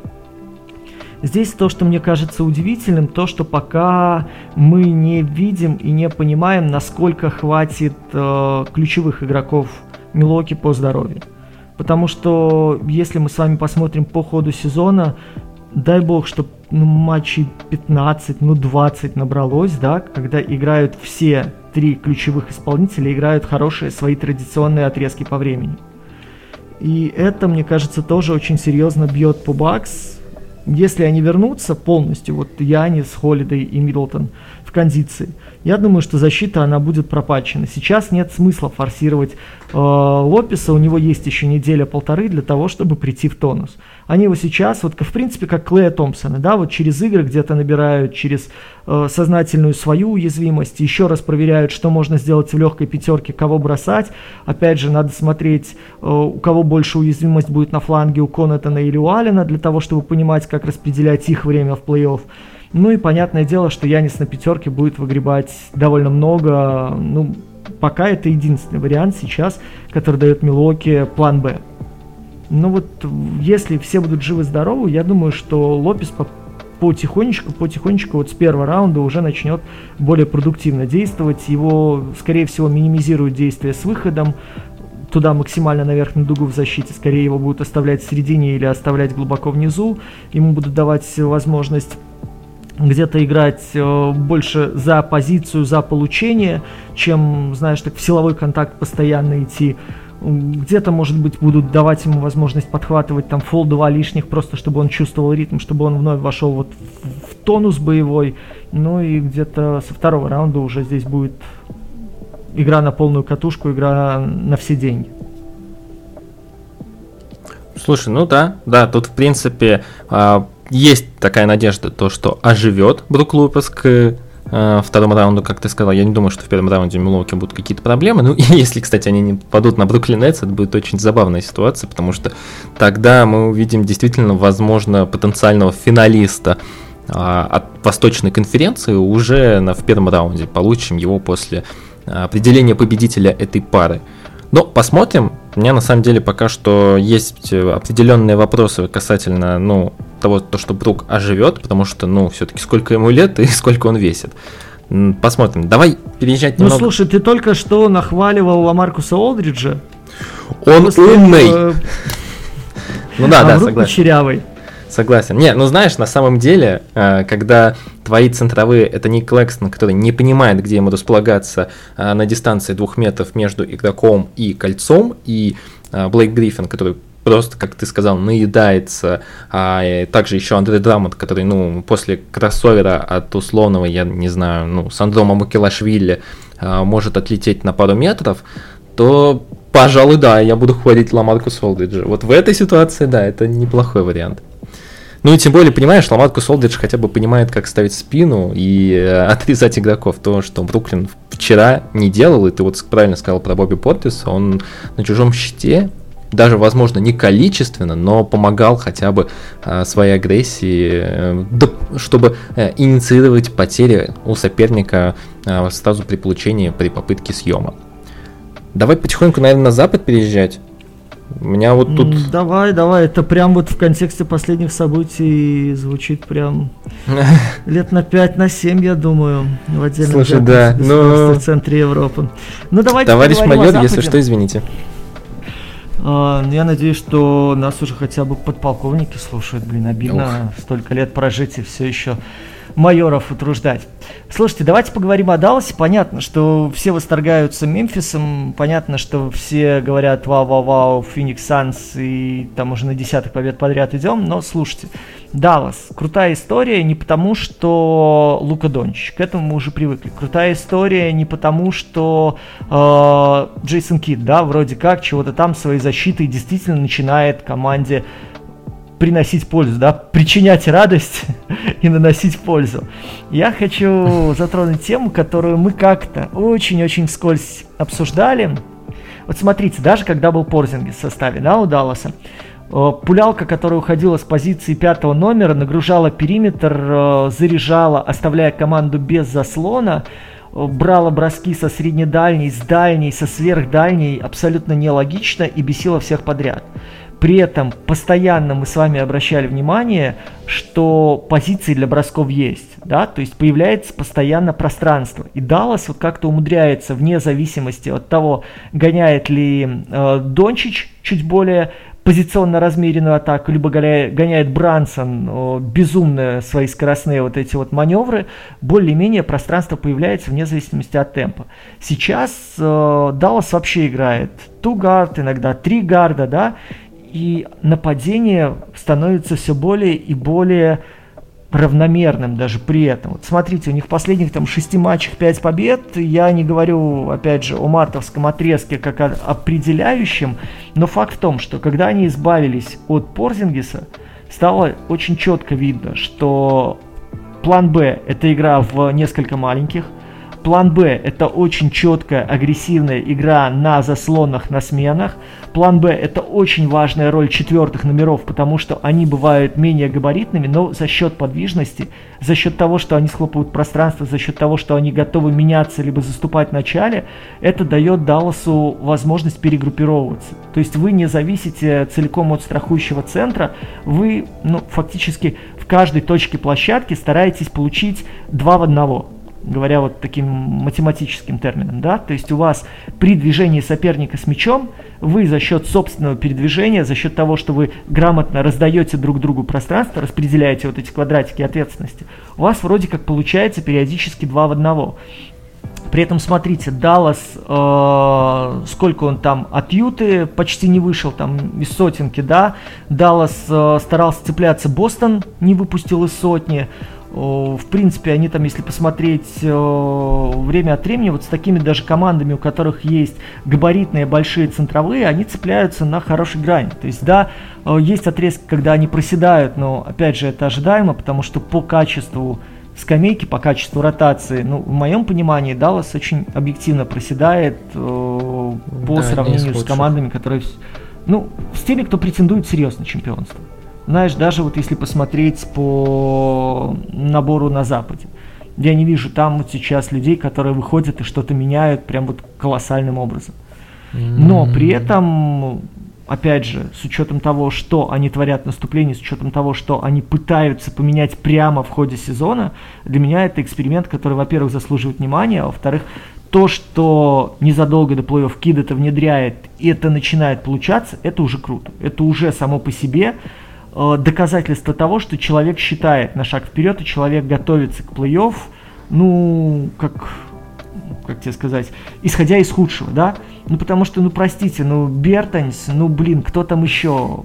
Здесь то, что мне кажется удивительным, то, что пока мы не видим и не понимаем, насколько хватит э, ключевых игроков Милоки по здоровью. Потому что если мы с вами посмотрим по ходу сезона, дай бог, что ну, матчей 15, ну 20 набралось, да, когда играют все три ключевых исполнителя, играют хорошие свои традиционные отрезки по времени. И это, мне кажется, тоже очень серьезно бьет по Бакс, если они вернутся полностью, вот Янис, Холидей и Миддлтон в кондиции, я думаю, что защита, она будет пропачена. Сейчас нет смысла форсировать э, Лопеса, у него есть еще неделя-полторы для того, чтобы прийти в тонус. Они его сейчас, вот в принципе, как Клея Томпсона, да, вот через игры где-то набирают, через э, сознательную свою уязвимость, еще раз проверяют, что можно сделать в легкой пятерке, кого бросать. Опять же, надо смотреть, э, у кого больше уязвимость будет на фланге, у Конатона или у Алина, для того, чтобы понимать, как распределять их время в плей-офф. Ну и понятное дело, что Янис на пятерке будет выгребать довольно много. Ну, пока это единственный вариант сейчас, который дает Милоки план Б. Ну вот, если все будут живы-здоровы, я думаю, что Лопес по потихонечку, потихонечку вот с первого раунда уже начнет более продуктивно действовать. Его, скорее всего, минимизируют действия с выходом туда максимально наверх на дугу в защите. Скорее его будут оставлять в середине или оставлять глубоко внизу. Ему будут давать возможность где-то играть э, больше за позицию, за получение, чем, знаешь, так в силовой контакт постоянно идти. Где-то, может быть, будут давать ему возможность подхватывать там фол два лишних, просто чтобы он чувствовал ритм, чтобы он вновь вошел вот в, в тонус боевой. Ну и где-то со второго раунда уже здесь будет игра на полную катушку, игра на все деньги. Слушай, ну да, да, тут в принципе а, есть такая надежда, то, что оживет Брук Лупас к э, второму раунду, как ты сказал. Я не думаю, что в первом раунде у будут какие-то проблемы. Ну, и если, кстати, они не падут на Бруклин Нетс, это будет очень забавная ситуация, потому что тогда мы увидим действительно, возможно, потенциального финалиста а, от Восточной конференции уже на, в первом раунде. Получим его после определения победителя этой пары. Но посмотрим. У меня на самом деле пока что есть определенные вопросы касательно, ну, того, то, что Брук оживет, потому что, ну, все-таки сколько ему лет и сколько он весит. Посмотрим. Давай переезжать ну, немного. Ну, слушай, ты только что нахваливал Ламаркуса Олдриджа. Он После умный. Э... Ну да, а да, согласен. Кучерявый. Согласен. Не, ну знаешь, на самом деле, э, когда твои центровые, это Ник Клэкстон, который не понимает, где ему располагаться э, на дистанции двух метров между игроком и кольцом, и э, Блейк Гриффин, который просто, как ты сказал, наедается. А также еще Андрей Драмонт, который, ну, после кроссовера от условного, я не знаю, ну, Сандрома Мукелашвили а, может отлететь на пару метров, то, пожалуй, да, я буду хвалить Ламарку Солдриджа. Вот в этой ситуации, да, это неплохой вариант. Ну и тем более, понимаешь, Ламарку Солдридж хотя бы понимает, как ставить спину и э, отрезать игроков. То, что Бруклин вчера не делал, и ты вот правильно сказал про Бобби Портиса, он на чужом щите даже, возможно, не количественно, но помогал хотя бы э, своей агрессии, э, да, чтобы э, инициировать потери у соперника э, сразу при получении, при попытке съема. Давай потихоньку, наверное, на запад переезжать. У меня вот тут... Давай, давай, это прям вот в контексте последних событий звучит прям лет на 5, на 7, я думаю, в отдельном Слушай, да, ну... в центре Европы. Ну давайте Товарищ майор, если что, извините. Uh, я надеюсь, что нас уже хотя бы подполковники слушают. Блин, обидно Ух. столько лет прожить и все еще майоров утруждать. Слушайте, давайте поговорим о Далласе. Понятно, что все восторгаются Мемфисом, понятно, что все говорят вау-вау-вау, Феникс Санс, и там уже на десятых побед подряд идем, но слушайте, Даллас, крутая история не потому, что Лука Дончич, к этому мы уже привыкли. Крутая история не потому, что э, Джейсон Кид, да, вроде как чего-то там своей защитой действительно начинает команде приносить пользу, да, причинять радость и наносить пользу. Я хочу затронуть тему, которую мы как-то очень-очень вскользь обсуждали. Вот смотрите, даже когда был Порзинги в составе, да, у Далласа, э, пулялка, которая уходила с позиции пятого номера, нагружала периметр, э, заряжала, оставляя команду без заслона, э, брала броски со среднедальней, с дальней, со сверхдальней, абсолютно нелогично и бесила всех подряд. При этом постоянно мы с вами обращали внимание, что позиции для бросков есть, да, то есть появляется постоянно пространство. И Даллас вот как-то умудряется, вне зависимости от того, гоняет ли э, Дончич чуть более позиционно размеренную атаку, либо гоняет, Брансон о, безумно свои скоростные вот эти вот маневры, более-менее пространство появляется вне зависимости от темпа. Сейчас э, Даллас вообще играет ту гард, иногда три гарда, да, и нападение становится все более и более равномерным даже при этом. Вот смотрите, у них в последних там шести матчах пять побед. Я не говорю, опять же, о мартовском отрезке как о определяющем, но факт в том, что когда они избавились от Порзингиса, стало очень четко видно, что план Б – это игра в несколько маленьких, План Б – это очень четкая, агрессивная игра на заслонах, на сменах. План Б – это очень важная роль четвертых номеров, потому что они бывают менее габаритными, но за счет подвижности, за счет того, что они схлопывают пространство, за счет того, что они готовы меняться либо заступать в начале, это дает Далласу возможность перегруппировываться. То есть вы не зависите целиком от страхующего центра, вы ну, фактически в каждой точке площадки стараетесь получить два в одного говоря вот таким математическим термином, да, то есть у вас при движении соперника с мячом вы за счет собственного передвижения, за счет того, что вы грамотно раздаете друг другу пространство, распределяете вот эти квадратики ответственности, у вас вроде как получается периодически два в одного. При этом, смотрите, Даллас, э, сколько он там от Юты почти не вышел, там из сотенки, да. Даллас э, старался цепляться, Бостон не выпустил из сотни. В принципе, они там, если посмотреть время от времени, вот с такими даже командами, у которых есть габаритные большие центровые, они цепляются на хорошей грани. То есть, да, есть отрезки, когда они проседают, но, опять же, это ожидаемо, потому что по качеству скамейки, по качеству ротации, ну, в моем понимании, Даллас очень объективно проседает э, по да, сравнению с командами, которые, ну, с теми, кто претендует серьезно на чемпионство. Знаешь, даже вот если посмотреть по набору на Западе, я не вижу там вот сейчас людей, которые выходят и что-то меняют прям вот колоссальным образом. Но при этом, опять же, с учетом того, что они творят наступление, с учетом того, что они пытаются поменять прямо в ходе сезона, для меня это эксперимент, который, во-первых, заслуживает внимания, а во-вторых, то, что незадолго до плей-офф Кид это внедряет, и это начинает получаться, это уже круто. Это уже само по себе доказательство того, что человек считает на шаг вперед, и человек готовится к плей-офф, ну, как как тебе сказать, исходя из худшего, да? Ну, потому что, ну, простите, ну, Бертонс, ну, блин, кто там еще?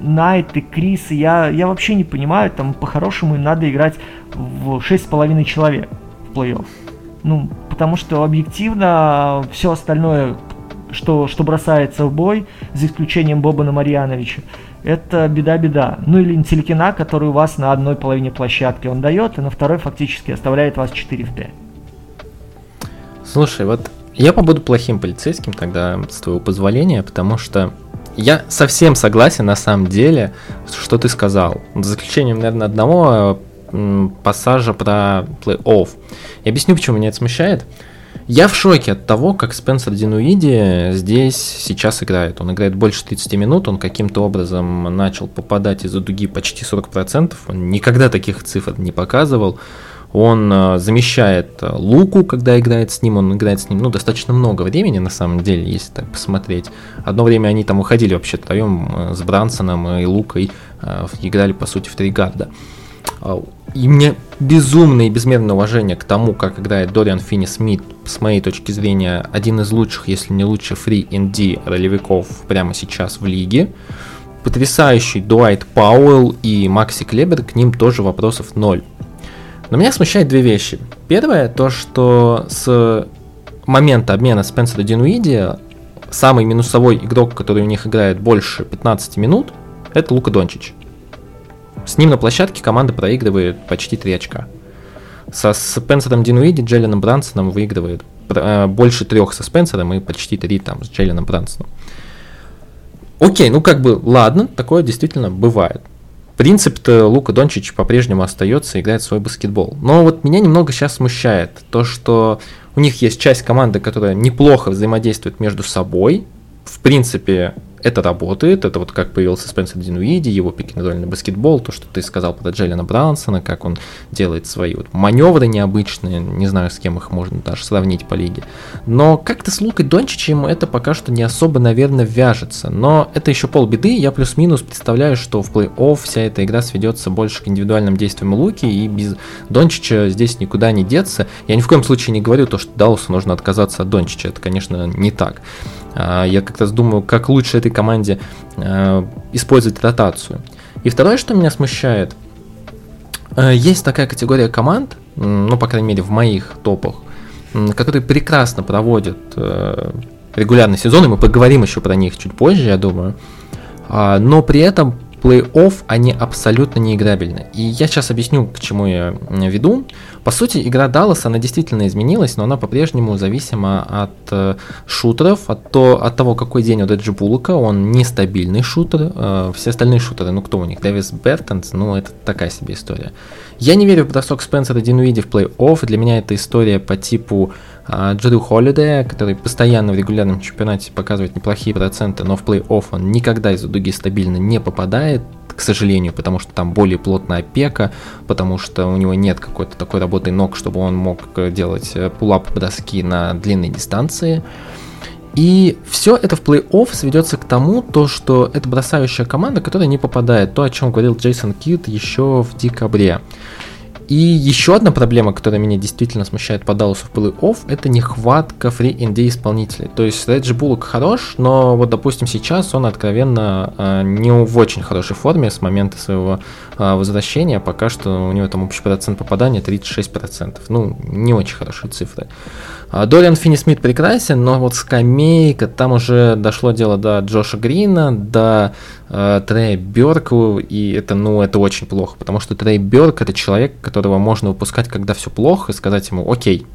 Найт и Крис, я, я вообще не понимаю, там, по-хорошему им надо играть в 6,5 человек в плей-офф. Ну, потому что объективно все остальное, что, что бросается в бой, за исключением Бобана Марьяновича, это беда-беда. Ну или Интелькина, который у вас на одной половине площадки он дает, и на второй фактически оставляет вас 4 в 5. Слушай, вот я побуду плохим полицейским тогда, с твоего позволения, потому что я совсем согласен на самом деле, что ты сказал. За исключением, наверное, одного пассажа про плей-офф. Я объясню, почему меня это смущает. Я в шоке от того, как Спенсер Динуиди здесь сейчас играет. Он играет больше 30 минут, он каким-то образом начал попадать из-за дуги почти 40%, он никогда таких цифр не показывал. Он э, замещает э, Луку, когда играет с ним, он играет с ним ну, достаточно много времени, на самом деле, если так посмотреть. Одно время они там уходили вообще втроем э, с Брансоном и Лукой, играли, по сути, в три гарда. И мне безумное и безмерное уважение к тому, как играет Дориан Финни Смит, с моей точки зрения, один из лучших, если не лучше, фри ND ролевиков прямо сейчас в лиге. Потрясающий Дуайт Пауэлл и Макси Клебер, к ним тоже вопросов ноль. Но меня смущает две вещи. Первое, то, что с момента обмена Спенсера Динуиди самый минусовой игрок, который у них играет больше 15 минут, это Лука Дончич. С ним на площадке команда проигрывает почти 3 очка. Со Спенсером Динуиди, Джелленом Брансоном выигрывает э, больше трех со Спенсером и почти 3 там с Джелленом Брансоном. Окей, ну как бы, ладно, такое действительно бывает принцип-то Лука Дончич по-прежнему остается играет свой баскетбол. Но вот меня немного сейчас смущает то, что у них есть часть команды, которая неплохо взаимодействует между собой. В принципе, это работает, это вот как появился Спенсер Динуиди, его пикинг баскетбол, то, что ты сказал про Джеллина Брансона, как он делает свои вот маневры необычные, не знаю, с кем их можно даже сравнить по лиге. Но как-то с Лукой Дончичем это пока что не особо, наверное, вяжется. Но это еще полбеды, я плюс-минус представляю, что в плей-офф вся эта игра сведется больше к индивидуальным действиям Луки, и без Дончича здесь никуда не деться. Я ни в коем случае не говорю то, что Далласу нужно отказаться от Дончича, это, конечно, не так. А, я как раз думаю, как лучше этой команде а, использовать ротацию. И второе, что меня смущает, а, есть такая категория команд, ну, по крайней мере, в моих топах, которые прекрасно проводят регулярный сезон, и мы поговорим еще про них чуть позже, я думаю, но при этом плей-офф, они абсолютно неиграбельны. И я сейчас объясню, к чему я веду. По сути, игра Dallas, она действительно изменилась, но она по-прежнему зависима от э, шутеров, от, то, от того, какой день у Деджи Буллока, он нестабильный шутер, э, все остальные шутеры, ну кто у них, Дэвис Бертонс, ну это такая себе история. Я не верю в бросок Спенсера Динуиди в плей-офф, для меня это история по типу э, Джеру Холлидея, который постоянно в регулярном чемпионате показывает неплохие проценты, но в плей-офф он никогда из-за дуги стабильно не попадает, к сожалению, потому что там более плотная опека, потому что у него нет какой-то такой работы ног, чтобы он мог э, делать э, пулап броски на длинной дистанции. И все это в плей-офф сведется к тому, то, что это бросающая команда, которая не попадает. То, о чем говорил Джейсон Кит еще в декабре. И еще одна проблема, которая меня действительно смущает по Далласу в плей-офф, это нехватка фри ND исполнителей. То есть Реджи Буллок хорош, но вот, допустим, сейчас он откровенно э, не в очень хорошей форме с момента своего э, возвращения. Пока что у него там общий процент попадания 36%. Ну, не очень хорошие цифры. А, Дориан Финни Смит прекрасен, но вот скамейка, там уже дошло дело до Джоша Грина, до э, Трея Бёрка, и это, ну, это очень плохо, потому что Трей Бёрк это человек, которого можно выпускать, когда все плохо, и сказать ему, окей,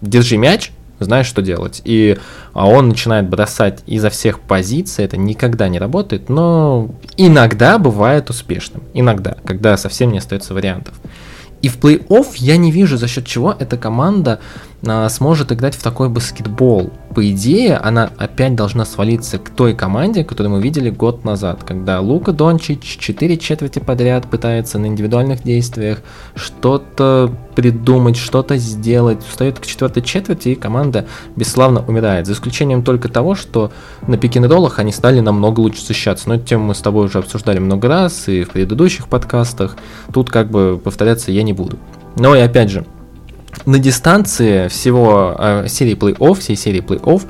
держи мяч, знаешь, что делать. И а он начинает бросать изо всех позиций, это никогда не работает, но иногда бывает успешным. Иногда, когда совсем не остается вариантов. И в плей-офф я не вижу, за счет чего эта команда сможет играть в такой баскетбол. По идее, она опять должна свалиться к той команде, которую мы видели год назад, когда Лука Дончич 4 четверти подряд пытается на индивидуальных действиях что-то придумать, что-то сделать, встает к четвертой четверти, и команда бесславно умирает. За исключением только того, что на пик-н-роллах они стали намного лучше защищаться. Но эту тему мы с тобой уже обсуждали много раз и в предыдущих подкастах. Тут как бы повторяться я не буду. Но и опять же, на дистанции всего э, серии плей-офф, всей серии плей-офф,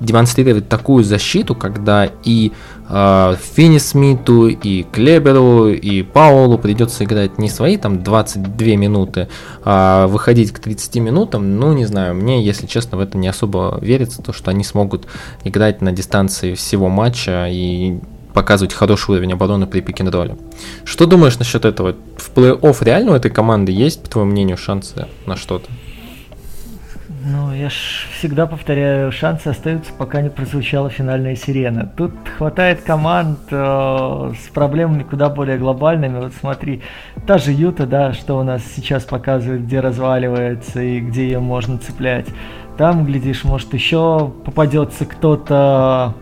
демонстрировать такую защиту, когда и э, Финни Смиту, и Клеберу, и Паулу придется играть не свои там 22 минуты, а выходить к 30 минутам, ну не знаю, мне, если честно, в это не особо верится, то что они смогут играть на дистанции всего матча и показывать хороший уровень обороны при пик ролле Что думаешь насчет этого? В плей-офф реально у этой команды есть, по твоему мнению, шансы на что-то? Ну, я ж всегда повторяю, шансы остаются, пока не прозвучала финальная сирена. Тут хватает команд э, с проблемами куда более глобальными. Вот смотри, та же Юта, да, что у нас сейчас показывает, где разваливается и где ее можно цеплять. Там, глядишь, может еще попадется кто-то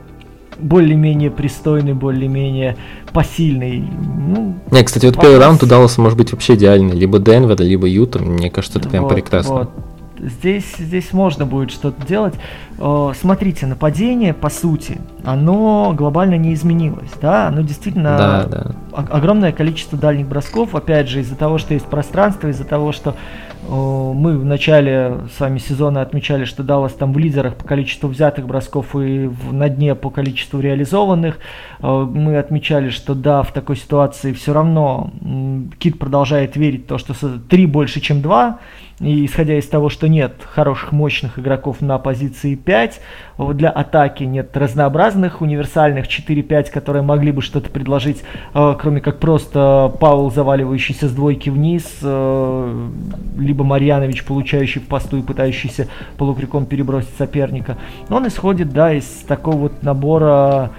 более-менее пристойный, более-менее посильный. Ну, Не, кстати, вот первый раунд у Далласа может быть вообще идеальный. Либо Денвер, либо Юта. Мне кажется, это прям вот, прекрасно. Вот здесь, здесь можно будет что-то делать. Э, смотрите, нападение, по сути, оно глобально не изменилось, да, оно действительно да, да. огромное количество дальних бросков, опять же, из-за того, что есть пространство, из-за того, что мы в начале с вами сезона отмечали, что Даллас там в лидерах по количеству взятых бросков и на дне по количеству реализованных, э, мы отмечали, что да, в такой ситуации все равно Кит продолжает верить в то, что 3 больше, чем 2, и исходя из того, что нет хороших, мощных игроков на позиции 5, для атаки нет разнообразных, универсальных 4-5, которые могли бы что-то предложить, э, кроме как просто Паул, заваливающийся с двойки вниз, э, либо Марьянович, получающий в посту и пытающийся полукриком перебросить соперника. Он исходит, да, из такого вот набора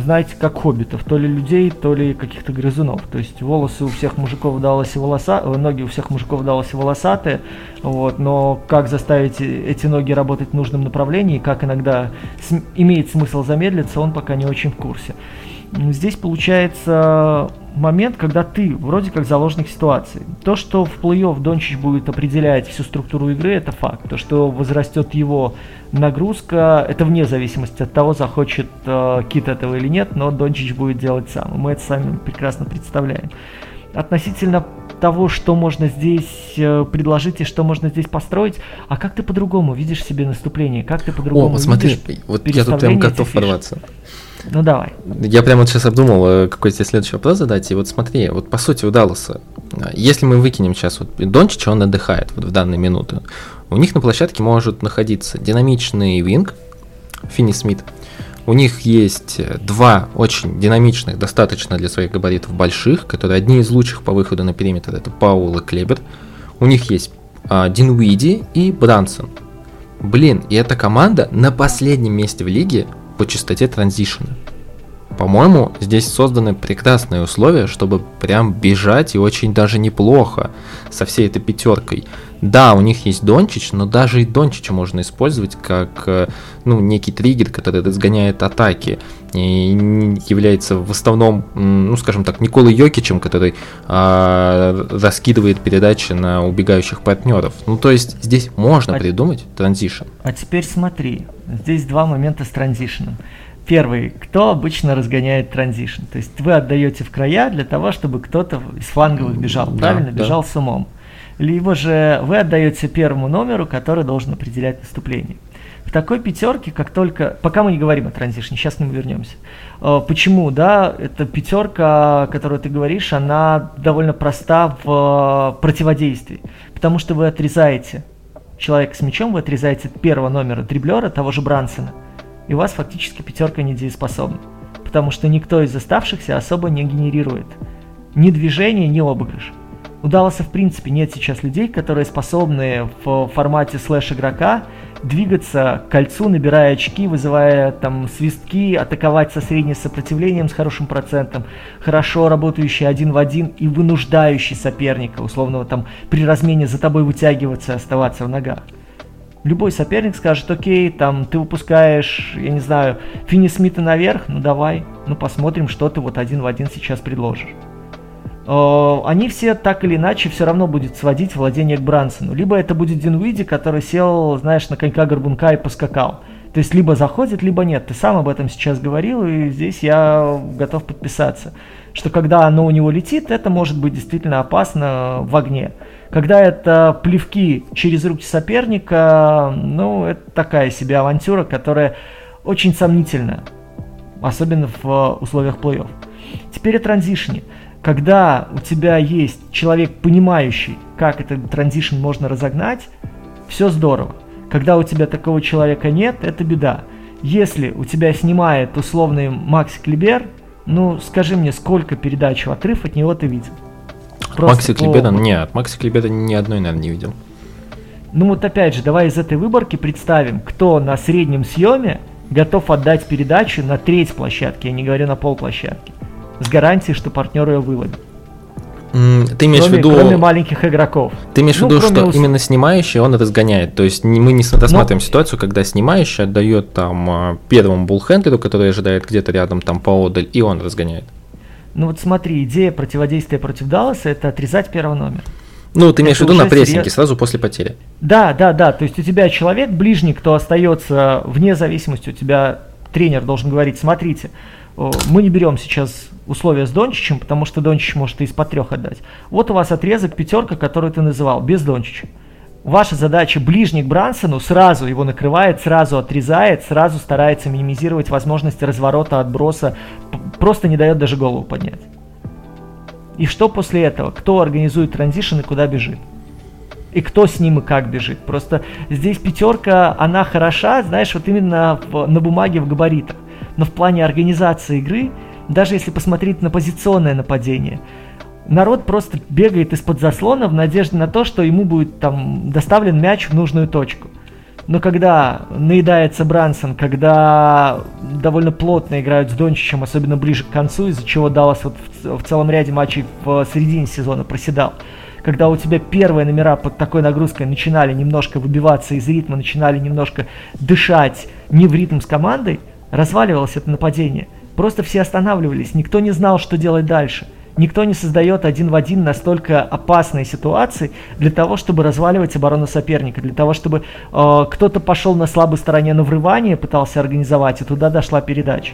знаете, как хоббитов, то ли людей, то ли каких-то грызунов. То есть волосы у всех мужиков далось и волоса, э, ноги у всех мужиков далось и волосатые, вот, но как заставить эти ноги работать в нужном направлении, как иногда имеет смысл замедлиться, он пока не очень в курсе. Здесь получается момент, когда ты вроде как заложник ситуации. То, что в плей-офф Дончич будет определять всю структуру игры, это факт. То, что возрастет его нагрузка, это вне зависимости от того, захочет э, Кит этого или нет, но Дончич будет делать сам. Мы это сами прекрасно представляем. Относительно того, что можно здесь э, предложить и что можно здесь построить, а как ты по-другому видишь себе наступление? Как ты по-другому О, смотри, вот я тут прям готов ворваться. Ну давай. Я прямо вот сейчас обдумал, э, какой тебе следующий вопрос задать. И вот смотри, вот по сути у Далласа, если мы выкинем сейчас вот Дончича, он отдыхает вот в данные минуты. У них на площадке может находиться динамичный винг, Финни Смит. У них есть э, два очень динамичных, достаточно для своих габаритов больших, которые одни из лучших по выходу на периметр, это Паул и Клебер. У них есть а, Динвиди и Брансон. Блин, и эта команда на последнем месте в лиге по частоте транзишена. По-моему, здесь созданы прекрасные условия, чтобы прям бежать и очень даже неплохо со всей этой пятеркой. Да, у них есть Дончич, но даже и Дончича можно использовать как э, ну, некий триггер, который разгоняет атаки. И является в основном, ну скажем так, Николой Йокичем, который а, раскидывает передачи на убегающих партнеров. Ну то есть здесь можно а придумать транзишн. А теперь смотри, здесь два момента с транзишном. Первый, кто обычно разгоняет транзишн? То есть вы отдаете в края для того, чтобы кто-то из фланговых бежал, да, правильно? Да. Бежал с умом либо же вы отдаете первому номеру, который должен определять наступление. В такой пятерке, как только, пока мы не говорим о транзишне, сейчас нему вернемся. Э, почему, да, эта пятерка, о которой ты говоришь, она довольно проста в э, противодействии, потому что вы отрезаете человека с мячом, вы отрезаете первого номера дриблера, того же Брансона, и у вас фактически пятерка недееспособна, потому что никто из оставшихся особо не генерирует ни движения, ни обыгрыш. У Далласа, в принципе, нет сейчас людей, которые способны в формате слэш-игрока двигаться к кольцу, набирая очки, вызывая там свистки, атаковать со средним сопротивлением с хорошим процентом, хорошо работающий один в один и вынуждающий соперника, условно, там при размене за тобой вытягиваться оставаться в ногах. Любой соперник скажет, окей, там ты выпускаешь, я не знаю, Финни Смита наверх, ну давай, ну посмотрим, что ты вот один в один сейчас предложишь. Э, они все так или иначе все равно будет сводить владение к Брансону. Либо это будет Динвиди, который сел, знаешь, на конька горбунка и поскакал. То есть либо заходит, либо нет. Ты сам об этом сейчас говорил, и здесь я готов подписаться. Что когда оно у него летит, это может быть действительно опасно в огне. Когда это плевки через руки соперника, ну, это такая себе авантюра, которая очень сомнительная, особенно в условиях плей-офф. Теперь о транзишне. Когда у тебя есть человек, понимающий, как этот транзишн можно разогнать, все здорово. Когда у тебя такого человека нет, это беда. Если у тебя снимает условный Макс Клибер, ну скажи мне, сколько передач в отрыв от него ты видел? Макси Клибера нет, Макси Клибера ни одной, наверное, не видел. Ну вот опять же, давай из этой выборки представим, кто на среднем съеме готов отдать передачу на треть площадки, я не говорю на пол площадки, с гарантией, что партнер ее выловит. Ты имеешь кроме, в виду... Кроме маленьких игроков. Ты имеешь ну, в виду, что ус... именно снимающий он разгоняет. То есть мы не рассматриваем Но... ситуацию, когда снимающий отдает там а, первому буллхендлеру, который ожидает где-то рядом там поодаль, и он разгоняет. Ну вот смотри, идея противодействия против Далласа это отрезать первый номер. Ну, ты имеешь в виду на прессинге, серьез... сразу после потери. Да, да, да. То есть у тебя человек, ближний, кто остается вне зависимости, у тебя тренер должен говорить, смотрите, мы не берем сейчас условия с Дончичем, потому что Дончич может и из-под трех отдать. Вот у вас отрезок пятерка, который ты называл, без Дончича. Ваша задача ближний к Брансону сразу его накрывает, сразу отрезает, сразу старается минимизировать возможность разворота, отброса, просто не дает даже голову поднять. И что после этого? Кто организует транзишн и куда бежит? И кто с ним и как бежит? Просто здесь пятерка, она хороша, знаешь, вот именно в, на бумаге в габаритах. Но в плане организации игры, даже если посмотреть на позиционное нападение, народ просто бегает из-под заслона в надежде на то, что ему будет там доставлен мяч в нужную точку. Но когда наедается Брансон, когда довольно плотно играют с Дончичем, особенно ближе к концу, из-за чего Даллас вот в, в целом ряде матчей в середине сезона проседал, когда у тебя первые номера под такой нагрузкой начинали немножко выбиваться из ритма, начинали немножко дышать не в ритм с командой, разваливалось это нападение. Просто все останавливались, никто не знал, что делать дальше. Никто не создает один в один настолько опасные ситуации для того, чтобы разваливать оборону соперника, для того, чтобы э, кто-то пошел на слабой стороне на врывание, пытался организовать, и туда дошла передача.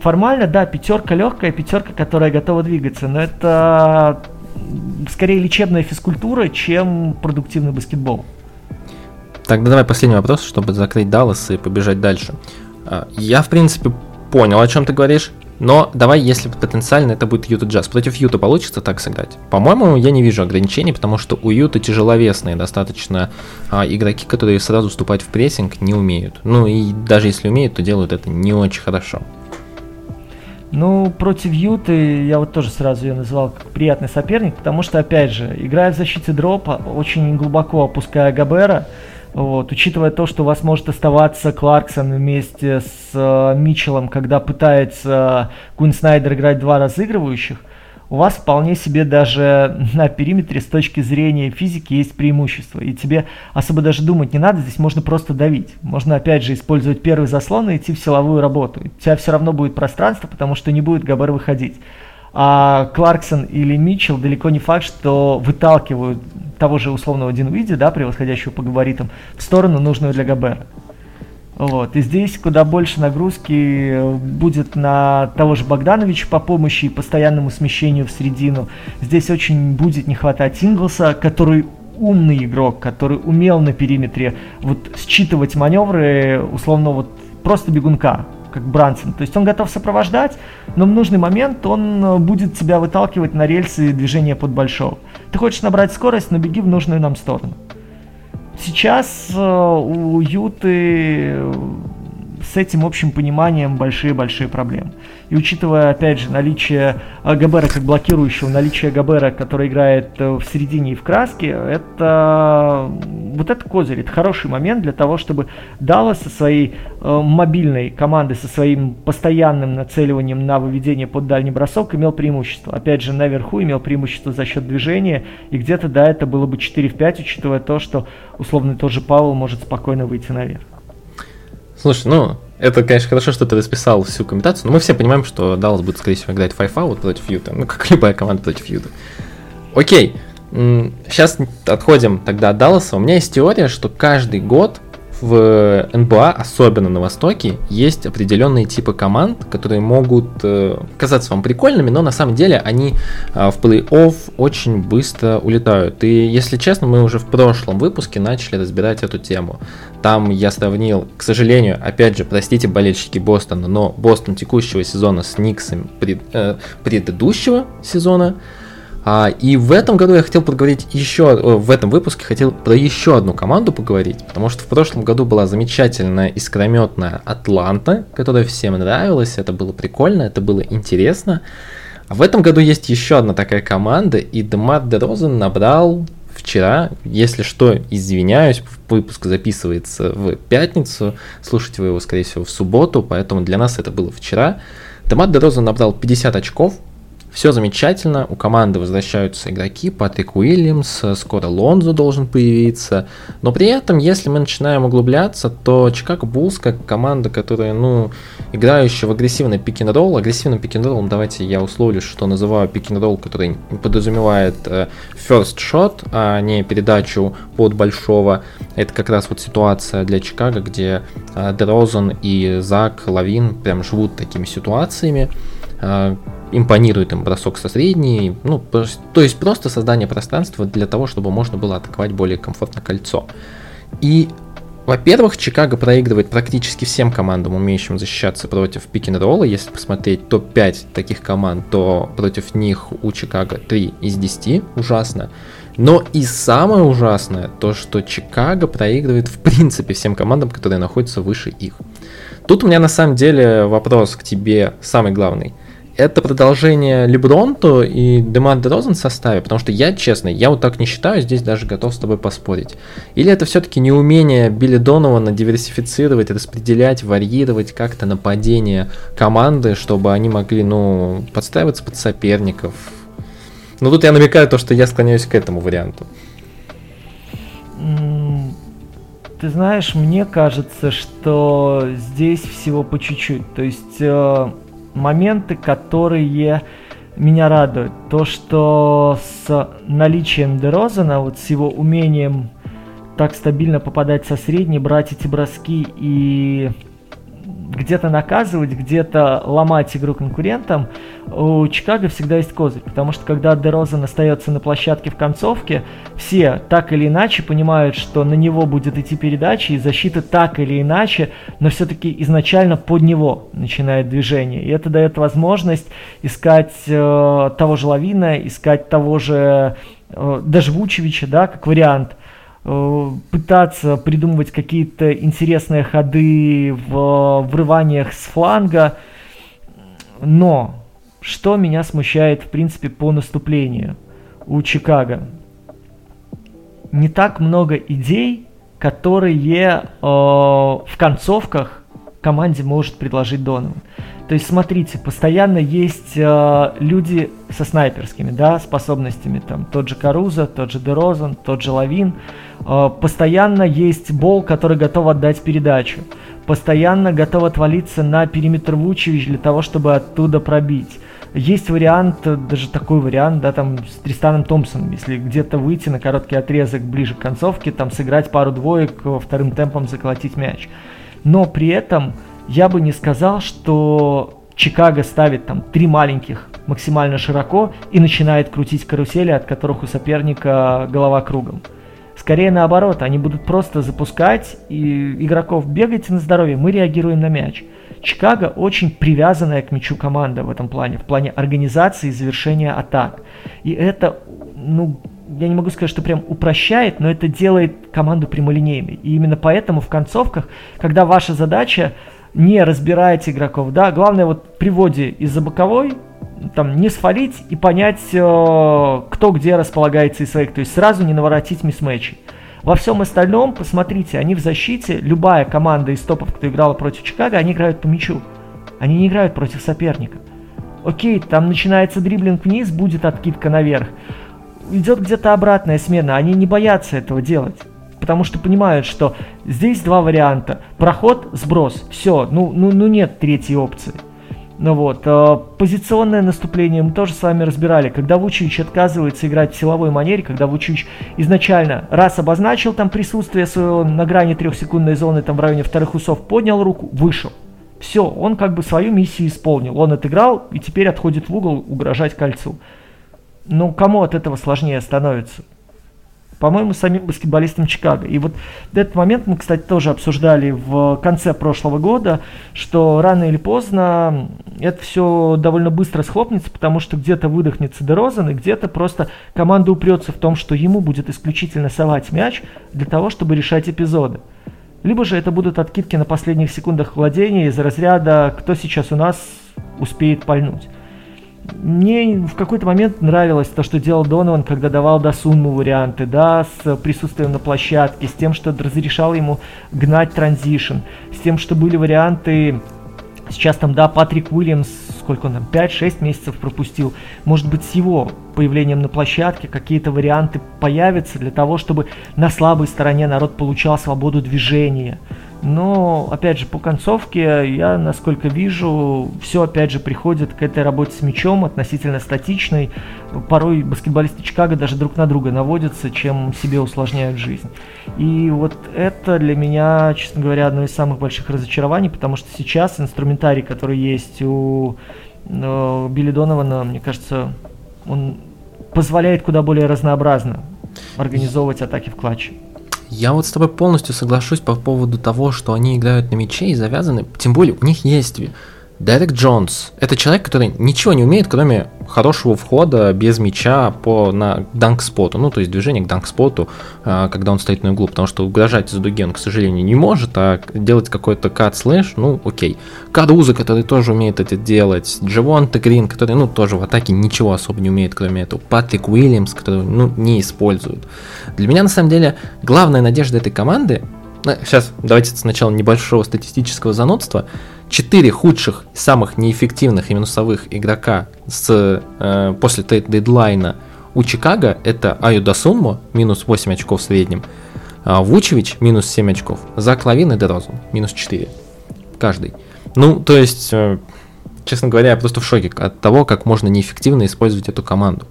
Формально, да, пятерка легкая, пятерка, которая готова двигаться, но это скорее лечебная физкультура, чем продуктивный баскетбол. Тогда давай последний вопрос, чтобы закрыть Даллас и побежать дальше. А, я, в принципе, понял, о чем ты говоришь. Но давай, если потенциально это будет Юта Джаз. Против Юта получится так сыграть? По-моему, я не вижу ограничений, потому что у Юта тяжеловесные достаточно а, игроки, которые сразу вступать в прессинг не умеют. Ну и даже если умеют, то делают это не очень хорошо. Ну, против Юты я вот тоже сразу ее называл как приятный соперник, потому что, опять же, играя в защите дропа, очень глубоко опуская Габера, вот, учитывая то, что у вас может оставаться Кларксон вместе с э, Митчеллом, когда пытается Кун Снайдер играть два разыгрывающих, у вас вполне себе даже на периметре с точки зрения физики есть преимущество. И тебе особо даже думать не надо, здесь можно просто давить. Можно опять же использовать первый заслон и идти в силовую работу. У тебя все равно будет пространство, потому что не будет Габер выходить. А Кларксон или Митчелл далеко не факт, что выталкивают того же условного Динвиди, да, превосходящего по габаритам, в сторону нужную для Габера. Вот. И здесь куда больше нагрузки будет на того же Богдановича по помощи и постоянному смещению в середину. Здесь очень будет не хватать Инглса, который умный игрок, который умел на периметре вот считывать маневры, условно, вот просто бегунка, как Брансон. То есть он готов сопровождать, но в нужный момент он будет тебя выталкивать на рельсы движения под большого. Ты хочешь набрать скорость, но беги в нужную нам сторону. Сейчас э, у Юты с этим общим пониманием большие-большие проблемы. И учитывая, опять же, наличие Габера как блокирующего, наличие Габера, который играет э, в середине и в краске, это вот это козырь, это хороший момент для того, чтобы Даллас со своей э, мобильной командой, со своим постоянным нацеливанием на выведение под дальний бросок имел преимущество. Опять же, наверху имел преимущество за счет движения, и где-то, да, это было бы 4 в 5, учитывая то, что условно тот же Павел может спокойно выйти наверх. Слушай, ну, это, конечно, хорошо, что ты расписал всю комментацию, но мы все понимаем, что Даллас будет, скорее всего, играть 5 out против Юта, ну, как любая команда против Юта. Окей, сейчас отходим тогда от Далласа. У меня есть теория, что каждый год в НБА, особенно на Востоке, есть определенные типы команд, которые могут э, казаться вам прикольными, но на самом деле они э, в плей-офф очень быстро улетают. И, если честно, мы уже в прошлом выпуске начали разбирать эту тему. Там я сравнил, к сожалению, опять же, простите, болельщики Бостона, но Бостон текущего сезона с Никсом пред, э, предыдущего сезона – а, и в этом году я хотел поговорить еще, в этом выпуске хотел про еще одну команду поговорить, потому что в прошлом году была замечательная искрометная Атланта, которая всем нравилась, это было прикольно, это было интересно. А в этом году есть еще одна такая команда, и Демар Дерозен набрал вчера, если что, извиняюсь, выпуск записывается в пятницу, слушайте вы его, скорее всего, в субботу, поэтому для нас это было вчера. Демар Дерозен набрал 50 очков, все замечательно, у команды возвращаются игроки, Патрик Уильямс, скоро Лонзо должен появиться, но при этом, если мы начинаем углубляться, то Чикаго Буллс как команда, которая, ну, играющая в агрессивный пик-н-ролл, агрессивным пик-н-роллом давайте я условлю, что называю пик-н-ролл, который подразумевает э, first shot, а не передачу под большого. Это как раз вот ситуация для Чикаго, где э, Дерозен и Зак Лавин прям живут такими ситуациями. Импонирует им бросок со средней, ну, то есть просто создание пространства для того, чтобы можно было атаковать более комфортно кольцо. И, во-первых, Чикаго проигрывает практически всем командам, умеющим защищаться против пик-н-ролла. Если посмотреть топ-5 таких команд, то против них у Чикаго 3 из 10, ужасно. Но и самое ужасное, то что Чикаго проигрывает в принципе всем командам, которые находятся выше их. Тут у меня на самом деле вопрос к тебе самый главный – это продолжение Лебронту и Демар Розен в составе? Потому что я, честно, я вот так не считаю, здесь даже готов с тобой поспорить. Или это все-таки неумение Билли Донована диверсифицировать, распределять, варьировать как-то нападение команды, чтобы они могли, ну, подстраиваться под соперников? Ну, тут я намекаю то, что я склоняюсь к этому варианту. Ты знаешь, мне кажется, что здесь всего по чуть-чуть. То есть э, моменты, которые меня радуют. То, что с наличием Дерозана, вот с его умением так стабильно попадать со средней, брать эти броски и где-то наказывать, где-то ломать игру конкурентам, у Чикаго всегда есть козырь. Потому что когда Дерозан остается на площадке в концовке, все так или иначе понимают, что на него будет идти передача, и защита так или иначе, но все-таки изначально под него начинает движение. И это дает возможность искать э, того же Лавина, искать того же э, даже Вучевича, да, как вариант – пытаться придумывать какие-то интересные ходы в врываниях с фланга. Но что меня смущает, в принципе, по наступлению у Чикаго? Не так много идей, которые э, в концовках команде может предложить Донован. То есть, смотрите, постоянно есть э, люди со снайперскими, да, способностями, там, тот же Каруза, тот же Дерозан, тот же Лавин. Э, постоянно есть Бол, который готов отдать передачу. Постоянно готов отвалиться на периметр Вучевич для того, чтобы оттуда пробить. Есть вариант, даже такой вариант, да, там с Тристаном Томпсоном, если где-то выйти на короткий отрезок ближе к концовке, там сыграть пару двоек, вторым темпом заколотить мяч. Но при этом я бы не сказал, что Чикаго ставит там три маленьких максимально широко и начинает крутить карусели, от которых у соперника голова кругом. Скорее наоборот, они будут просто запускать и игроков бегайте на здоровье, мы реагируем на мяч. Чикаго очень привязанная к мячу команда в этом плане, в плане организации и завершения атак. И это, ну, я не могу сказать, что прям упрощает, но это делает команду прямолинейной. И именно поэтому в концовках, когда ваша задача не разбирать игроков, да, главное вот при вводе из-за боковой, там, не сфалить и понять, э, кто где располагается из своих, то есть сразу не наворотить мисс-матчей. Во всем остальном, посмотрите, они в защите, любая команда из топов, кто играла против Чикаго, они играют по мячу. Они не играют против соперника. Окей, там начинается дриблинг вниз, будет откидка наверх. Идет где-то обратная смена, они не боятся этого делать потому что понимают, что здесь два варианта. Проход, сброс. Все, ну, ну, ну нет третьей опции. Ну вот, э, позиционное наступление мы тоже с вами разбирали. Когда Вучевич отказывается играть в силовой манере, когда Вучевич изначально раз обозначил там присутствие своего на грани трехсекундной зоны, там в районе вторых усов, поднял руку, вышел. Все, он как бы свою миссию исполнил. Он отыграл и теперь отходит в угол угрожать кольцу. Ну, кому от этого сложнее становится? по-моему, самим баскетболистам Чикаго. И вот этот момент мы, кстати, тоже обсуждали в конце прошлого года, что рано или поздно это все довольно быстро схлопнется, потому что где-то выдохнется Дерозан, и где-то просто команда упрется в том, что ему будет исключительно совать мяч для того, чтобы решать эпизоды. Либо же это будут откидки на последних секундах владения из разряда «кто сейчас у нас успеет пальнуть». Мне в какой-то момент нравилось то, что делал Донован, когда давал Досунму варианты, да, с присутствием на площадке, с тем, что разрешал ему гнать транзишн, с тем, что были варианты Сейчас там, да, Патрик Уильямс, сколько он там, 5-6 месяцев пропустил. Может быть, с его появлением на площадке какие-то варианты появятся для того, чтобы на слабой стороне народ получал свободу движения. Но, опять же, по концовке я, насколько вижу, все, опять же, приходит к этой работе с мячом, относительно статичной. Порой баскетболисты Чикаго даже друг на друга наводятся, чем себе усложняют жизнь. И вот это для меня, честно говоря, одно из самых больших разочарований, потому что сейчас инструментарий, который есть у э, Билли Донована, мне кажется, он позволяет куда более разнообразно организовывать атаки в клатче. Я вот с тобой полностью соглашусь по поводу того, что они играют на мяче и завязаны, тем более у них есть Дерек Джонс – это человек, который ничего не умеет, кроме хорошего входа без мяча по, на данк-споту, ну, то есть движение к данк-споту, а, когда он стоит на углу, потому что угрожать из дуги он, к сожалению, не может, а делать какой-то кат-слэш, ну, окей. Кадуза, который тоже умеет это делать, Джевон Грин, который, ну, тоже в атаке ничего особо не умеет, кроме этого, Патрик Уильямс, который, ну, не используют. Для меня, на самом деле, главная надежда этой команды, сейчас давайте сначала небольшого статистического занудства – четыре худших, самых неэффективных и минусовых игрока с, э, после трейд-дедлайна у Чикаго это Аю Дасунмо, минус 8 очков в среднем, а Вучевич, минус 7 очков, Зак Лавин и Дерозен, минус 4. Каждый. Ну, то есть, э, честно говоря, я просто в шоке от того, как можно неэффективно использовать эту команду.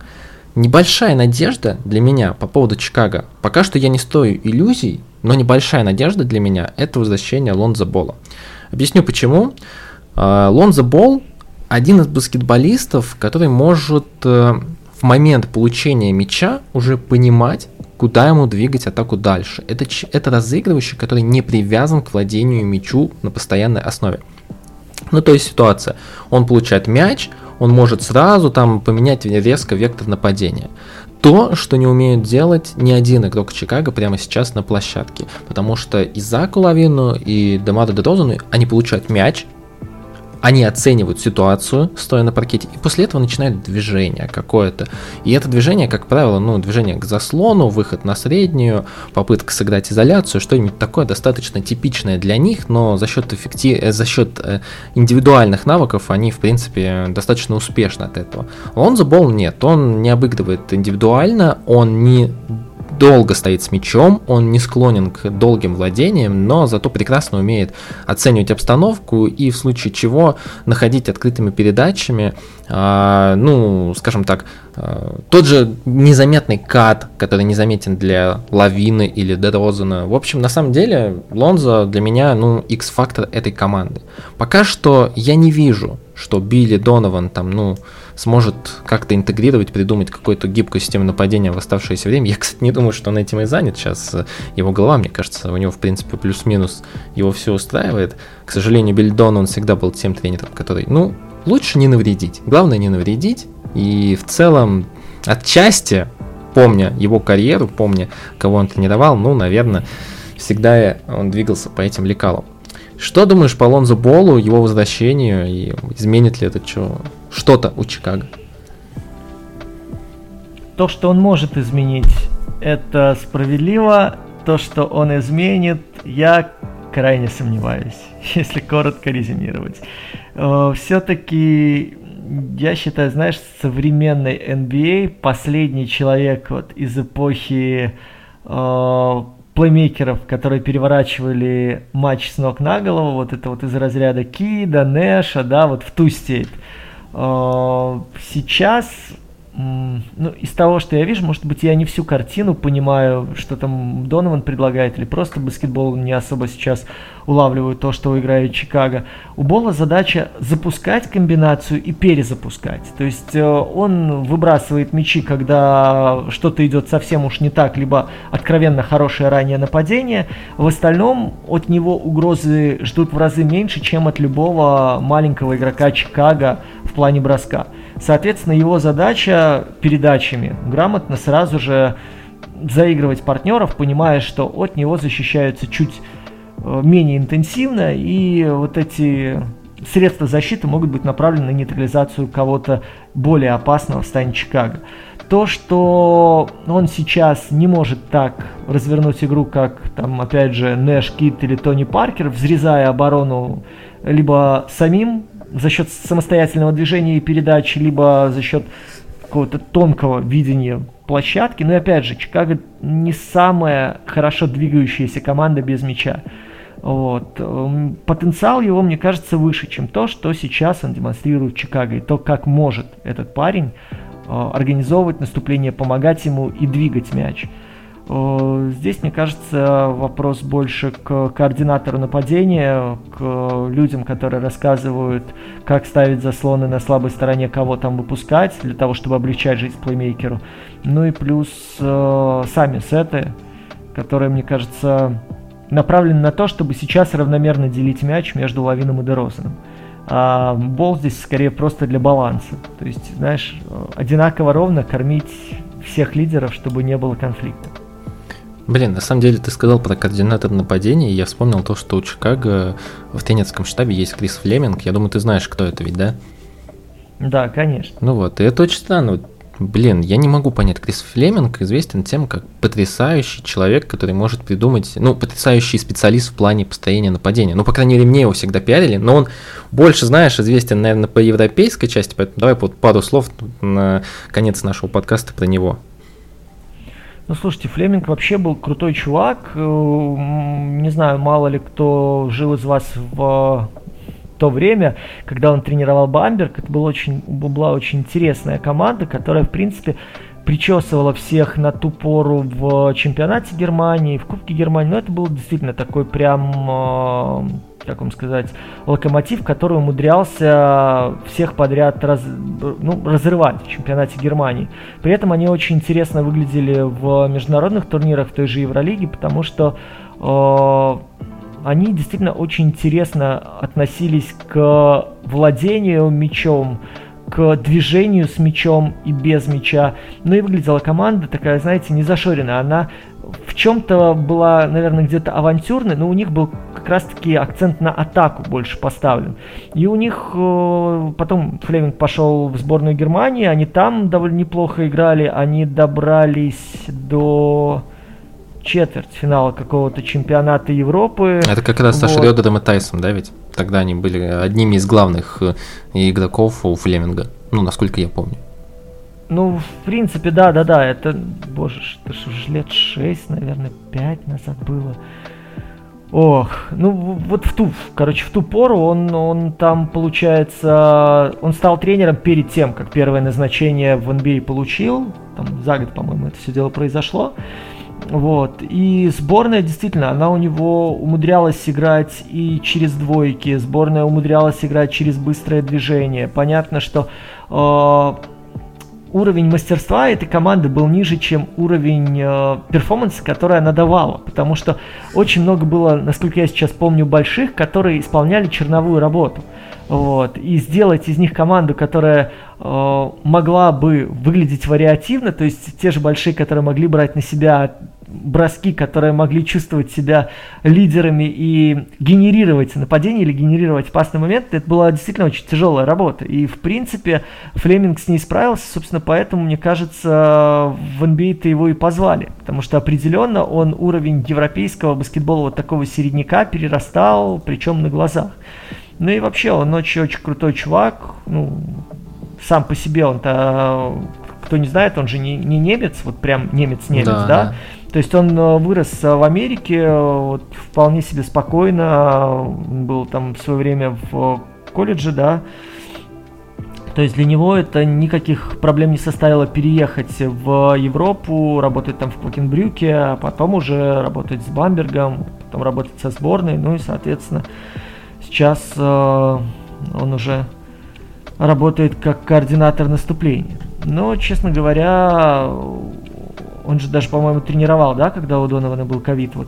Небольшая надежда для меня по поводу Чикаго. Пока что я не стою иллюзий, но небольшая надежда для меня это возвращение Лонза Бола. Объясню почему. А, Лонзо Болл один из баскетболистов, который может э, в момент получения мяча уже понимать, куда ему двигать атаку дальше. Это, это разыгрывающий, который не привязан к владению мячу на постоянной основе. Ну, то есть ситуация. Он получает мяч, он может сразу там поменять резко вектор нападения то, что не умеют делать ни один игрок Чикаго прямо сейчас на площадке. Потому что и Заку Лавину, и Демаду Дедозану, они получают мяч, они оценивают ситуацию, стоя на паркете, и после этого начинает движение какое-то. И это движение, как правило, ну, движение к заслону, выход на среднюю, попытка сыграть изоляцию, что-нибудь такое достаточно типичное для них, но за счет, эффектив... Э, за счет э, индивидуальных навыков они, в принципе, достаточно успешны от этого. Лонзо Болл нет, он не обыгрывает индивидуально, он не долго стоит с мячом, он не склонен к долгим владениям, но зато прекрасно умеет оценивать обстановку и в случае чего находить открытыми передачами, э, ну, скажем так, э, тот же незаметный кат, который незаметен для Лавины или Дерозена. В общем, на самом деле, Лонзо для меня, ну, X-фактор этой команды. Пока что я не вижу, что Билли Донован там, ну, сможет как-то интегрировать, придумать какую-то гибкую систему нападения в оставшееся время. Я, кстати, не думаю, что он этим и занят сейчас. Его голова, мне кажется, у него, в принципе, плюс-минус его все устраивает. К сожалению, Бельдон, он всегда был тем тренером, который, ну, лучше не навредить. Главное не навредить. И в целом, отчасти, помня его карьеру, помня, кого он тренировал, ну, наверное, всегда он двигался по этим лекалам. Что думаешь по Лонзо Болу, его возвращению, и изменит ли это что, что-то у Чикаго? То, что он может изменить, это справедливо. То, что он изменит, я крайне сомневаюсь, если коротко резюмировать. Э, Все-таки я считаю, знаешь, современный NBA последний человек вот из эпохи э, плеймейкеров, которые переворачивали матч с ног на голову, вот это вот из разряда Кида, Нэша, да, вот в ту степь. А, сейчас ну, из того, что я вижу, может быть, я не всю картину понимаю, что там Донован предлагает, или просто баскетбол не особо сейчас улавливают то, что играет Чикаго. У Бола задача запускать комбинацию и перезапускать. То есть э, он выбрасывает мячи, когда что-то идет совсем уж не так, либо откровенно хорошее раннее нападение. В остальном от него угрозы ждут в разы меньше, чем от любого маленького игрока Чикаго плане броска. Соответственно, его задача передачами грамотно сразу же заигрывать партнеров, понимая, что от него защищаются чуть э, менее интенсивно, и вот эти средства защиты могут быть направлены на нейтрализацию кого-то более опасного в стане Чикаго. То, что он сейчас не может так развернуть игру, как там, опять же, Нэш Кит или Тони Паркер, взрезая оборону либо самим за счет самостоятельного движения и передачи, либо за счет какого-то тонкого видения площадки. Но и опять же, Чикаго не самая хорошо двигающаяся команда без мяча. Вот. Эм, потенциал его, мне кажется, выше, чем то, что сейчас он демонстрирует в Чикаго. И то, как может этот парень э, организовывать наступление, помогать ему и двигать мяч. Э, здесь, мне кажется, вопрос больше к координатору нападения, к людям, которые рассказывают, как ставить заслоны на слабой стороне, кого там выпускать, для того, чтобы облегчать жизнь плеймейкеру. Ну и плюс э, сами сеты, которые, мне кажется, направлены на то, чтобы сейчас равномерно делить мяч между Лавином и Дерозаном. А бол здесь скорее просто для баланса. То есть, знаешь, одинаково ровно кормить всех лидеров, чтобы не было конфликта. Блин, на самом деле ты сказал про координатор нападения, и я вспомнил то, что у Чикаго в тренерском штабе есть Крис Флеминг. Я думаю, ты знаешь, кто это ведь, да? Да, конечно. Ну вот, и это очень странно. Блин, я не могу понять, Крис Флеминг известен тем, как потрясающий человек, который может придумать, ну, потрясающий специалист в плане построения нападения. Ну, по крайней мере, мне его всегда пиарили, но он больше, знаешь, известен, наверное, по европейской части, поэтому давай вот пару слов на конец нашего подкаста про него. Ну, слушайте, Флеминг вообще был крутой чувак. Э, не знаю, мало ли кто жил из вас в то время, когда он тренировал Бамберг. Это был очень, была очень интересная команда, которая, в принципе, причесывала всех на ту пору в чемпионате Германии, в Кубке Германии. Но это был действительно такой прям э, как вам сказать, локомотив, который умудрялся всех подряд раз, ну, разрывать в чемпионате Германии. При этом они очень интересно выглядели в международных турнирах в той же Евролиге, потому что э, они действительно очень интересно относились к владению мячом, к движению с мячом и без мяча. Ну и выглядела команда такая, знаете, не зашоренная. Она в чем-то была, наверное, где-то авантюрной, но у них был как раз-таки акцент на атаку больше поставлен. И у них э, потом Флеминг пошел в сборную Германии, они там довольно неплохо играли, они добрались до четвертьфинала какого-то чемпионата Европы. Это как раз вот. Саша Рёдером и Тайсом, да, ведь? Тогда они были одними из главных э, игроков у Флеминга, ну, насколько я помню. Ну, в принципе, да, да, да, это, боже, это же лет 6, наверное, 5 назад было. Ох, ну вот в ту, короче, в ту пору он, он там, получается, он стал тренером перед тем, как первое назначение в NBA получил. Там за год, по-моему, это все дело произошло. Вот. И сборная, действительно, она у него умудрялась играть и через двойки, сборная умудрялась играть через быстрое движение. Понятно, что э, уровень мастерства этой команды был ниже, чем уровень э, перформанса, который она давала. Потому что очень много было, насколько я сейчас помню, больших, которые исполняли черновую работу. Вот. И сделать из них команду, которая э, могла бы выглядеть вариативно, то есть те же большие, которые могли брать на себя броски, которые могли чувствовать себя лидерами и генерировать нападение или генерировать опасный момент, это была действительно очень тяжелая работа. И, в принципе, Флеминг с ней справился, собственно, поэтому, мне кажется, в NBA-то его и позвали. Потому что определенно он уровень европейского баскетбола вот такого середняка перерастал, причем на глазах. Ну и вообще, он очень-очень крутой чувак. Ну, сам по себе он-то кто не знает, он же не, не немец, вот прям немец-немец, да, да? да? То есть он э, вырос в Америке, вот, вполне себе спокойно, был там в свое время в колледже, да, то есть для него это никаких проблем не составило переехать в Европу, работать там в Клокенбрюке, а потом уже работать с Бамбергом, потом работать со сборной, ну и, соответственно, сейчас э, он уже работает как координатор наступления. Но, честно говоря, он же даже, по-моему, тренировал, да, когда у Донована был ковид. Вот.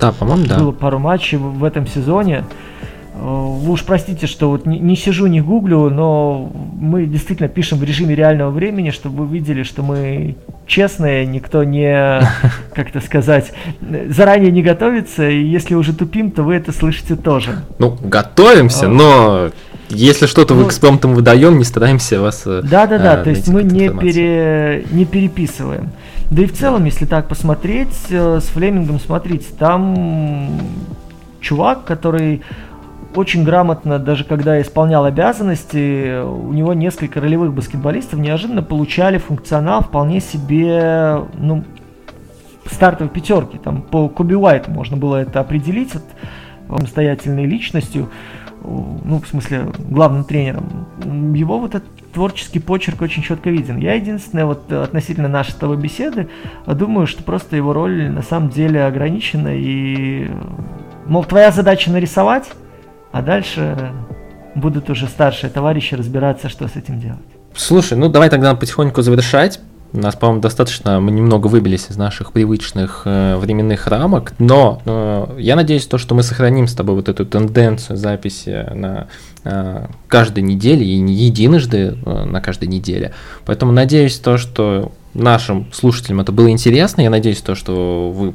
Да, по-моему, да. Было пару матчей в этом сезоне. Э, вы уж простите, что вот не, не сижу, не гуглю, но мы действительно пишем в режиме реального времени, чтобы вы видели, что мы честные, никто не, как это сказать, заранее не готовится, и если уже тупим, то вы это слышите тоже. Ну, готовимся, а. но если что-то ну, в экспромтом выдаем, не стараемся вас Да-да-да, э, то есть мы не, пере, не переписываем. Да и в целом, если так посмотреть, э, с Флемингом, смотрите, там чувак, который очень грамотно, даже когда исполнял обязанности, у него несколько ролевых баскетболистов неожиданно получали функционал вполне себе, ну, стартовой пятерки. Там по Коби Уайту можно было это определить вот, самостоятельной личностью, ну, в смысле, главным тренером. Его вот этот творческий почерк очень четко виден. Я единственное, вот относительно нашей с беседы, думаю, что просто его роль на самом деле ограничена и, мол, твоя задача нарисовать, а дальше будут уже старшие товарищи разбираться, что с этим делать. Слушай, ну давай тогда потихоньку завершать. У нас, по-моему, достаточно, мы немного выбились из наших привычных э, временных рамок, но э, я надеюсь, то, что мы сохраним с тобой вот эту тенденцию записи на э, каждой неделе и не единожды э, на каждой неделе. Поэтому надеюсь то, что нашим слушателям это было интересно. Я надеюсь то, что вы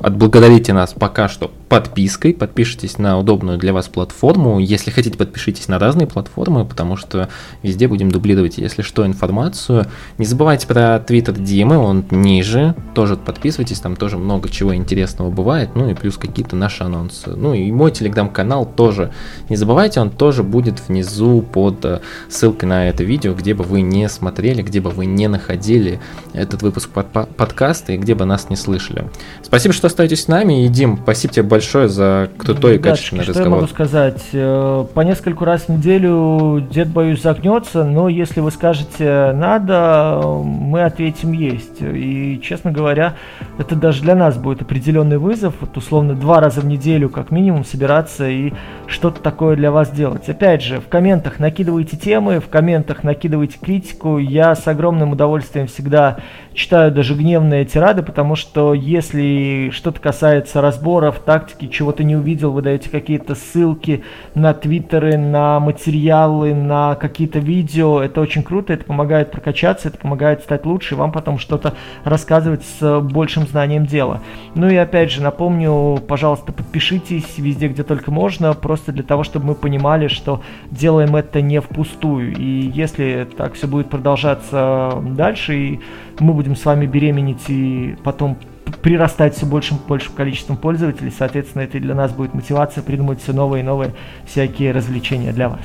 отблагодарите нас пока что подпиской, подпишитесь на удобную для вас платформу. Если хотите, подпишитесь на разные платформы, потому что везде будем дублировать, если что, информацию. Не забывайте про твиттер Димы, он ниже, тоже подписывайтесь, там тоже много чего интересного бывает, ну и плюс какие-то наши анонсы. Ну и мой телеграм-канал тоже. Не забывайте, он тоже будет внизу под э, ссылкой на это видео, где бы вы не смотрели, где бы вы не находили этот выпуск под подкаста и где бы нас не слышали. Спасибо, что остаетесь с нами, и Дим, спасибо тебе большое за крутой и качественный что разговор. Что я могу сказать? Э, по нескольку раз в неделю дед, боюсь, загнется, но если вы скажете «надо», мы ответим «есть». И, честно говоря, это даже для нас будет определенный вызов, вот условно два раза в неделю как минимум собираться и что-то такое для вас делать. Опять же, в комментах накидывайте темы, в комментах накидывайте критику. Я с огромным удовольствием всегда читаю даже гневные тирады, потому что если что-то касается разборов, тактики, чего-то не увидел, вы даете какие-то ссылки на твиттеры, на материалы, на какие-то видео, это очень круто, это помогает прокачаться, это помогает стать лучше, и вам потом что-то рассказывать с большим знанием дела. Ну и опять же, напомню, пожалуйста, подпишитесь везде, где только можно, просто для того, чтобы мы понимали, что делаем это не впустую. И если так все будет продолжаться дальше, и мы будем с вами беременеть и потом прирастать все большим большим количеством пользователей, соответственно, это для нас будет мотивация придумать все новые и новые всякие развлечения для вас.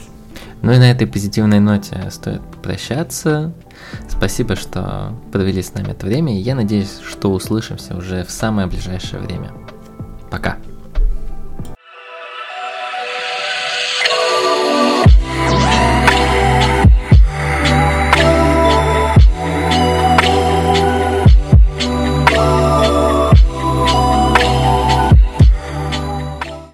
Ну и на этой позитивной ноте стоит прощаться. Спасибо, что провели с нами это время, и я надеюсь, что услышимся уже в самое ближайшее время. Пока.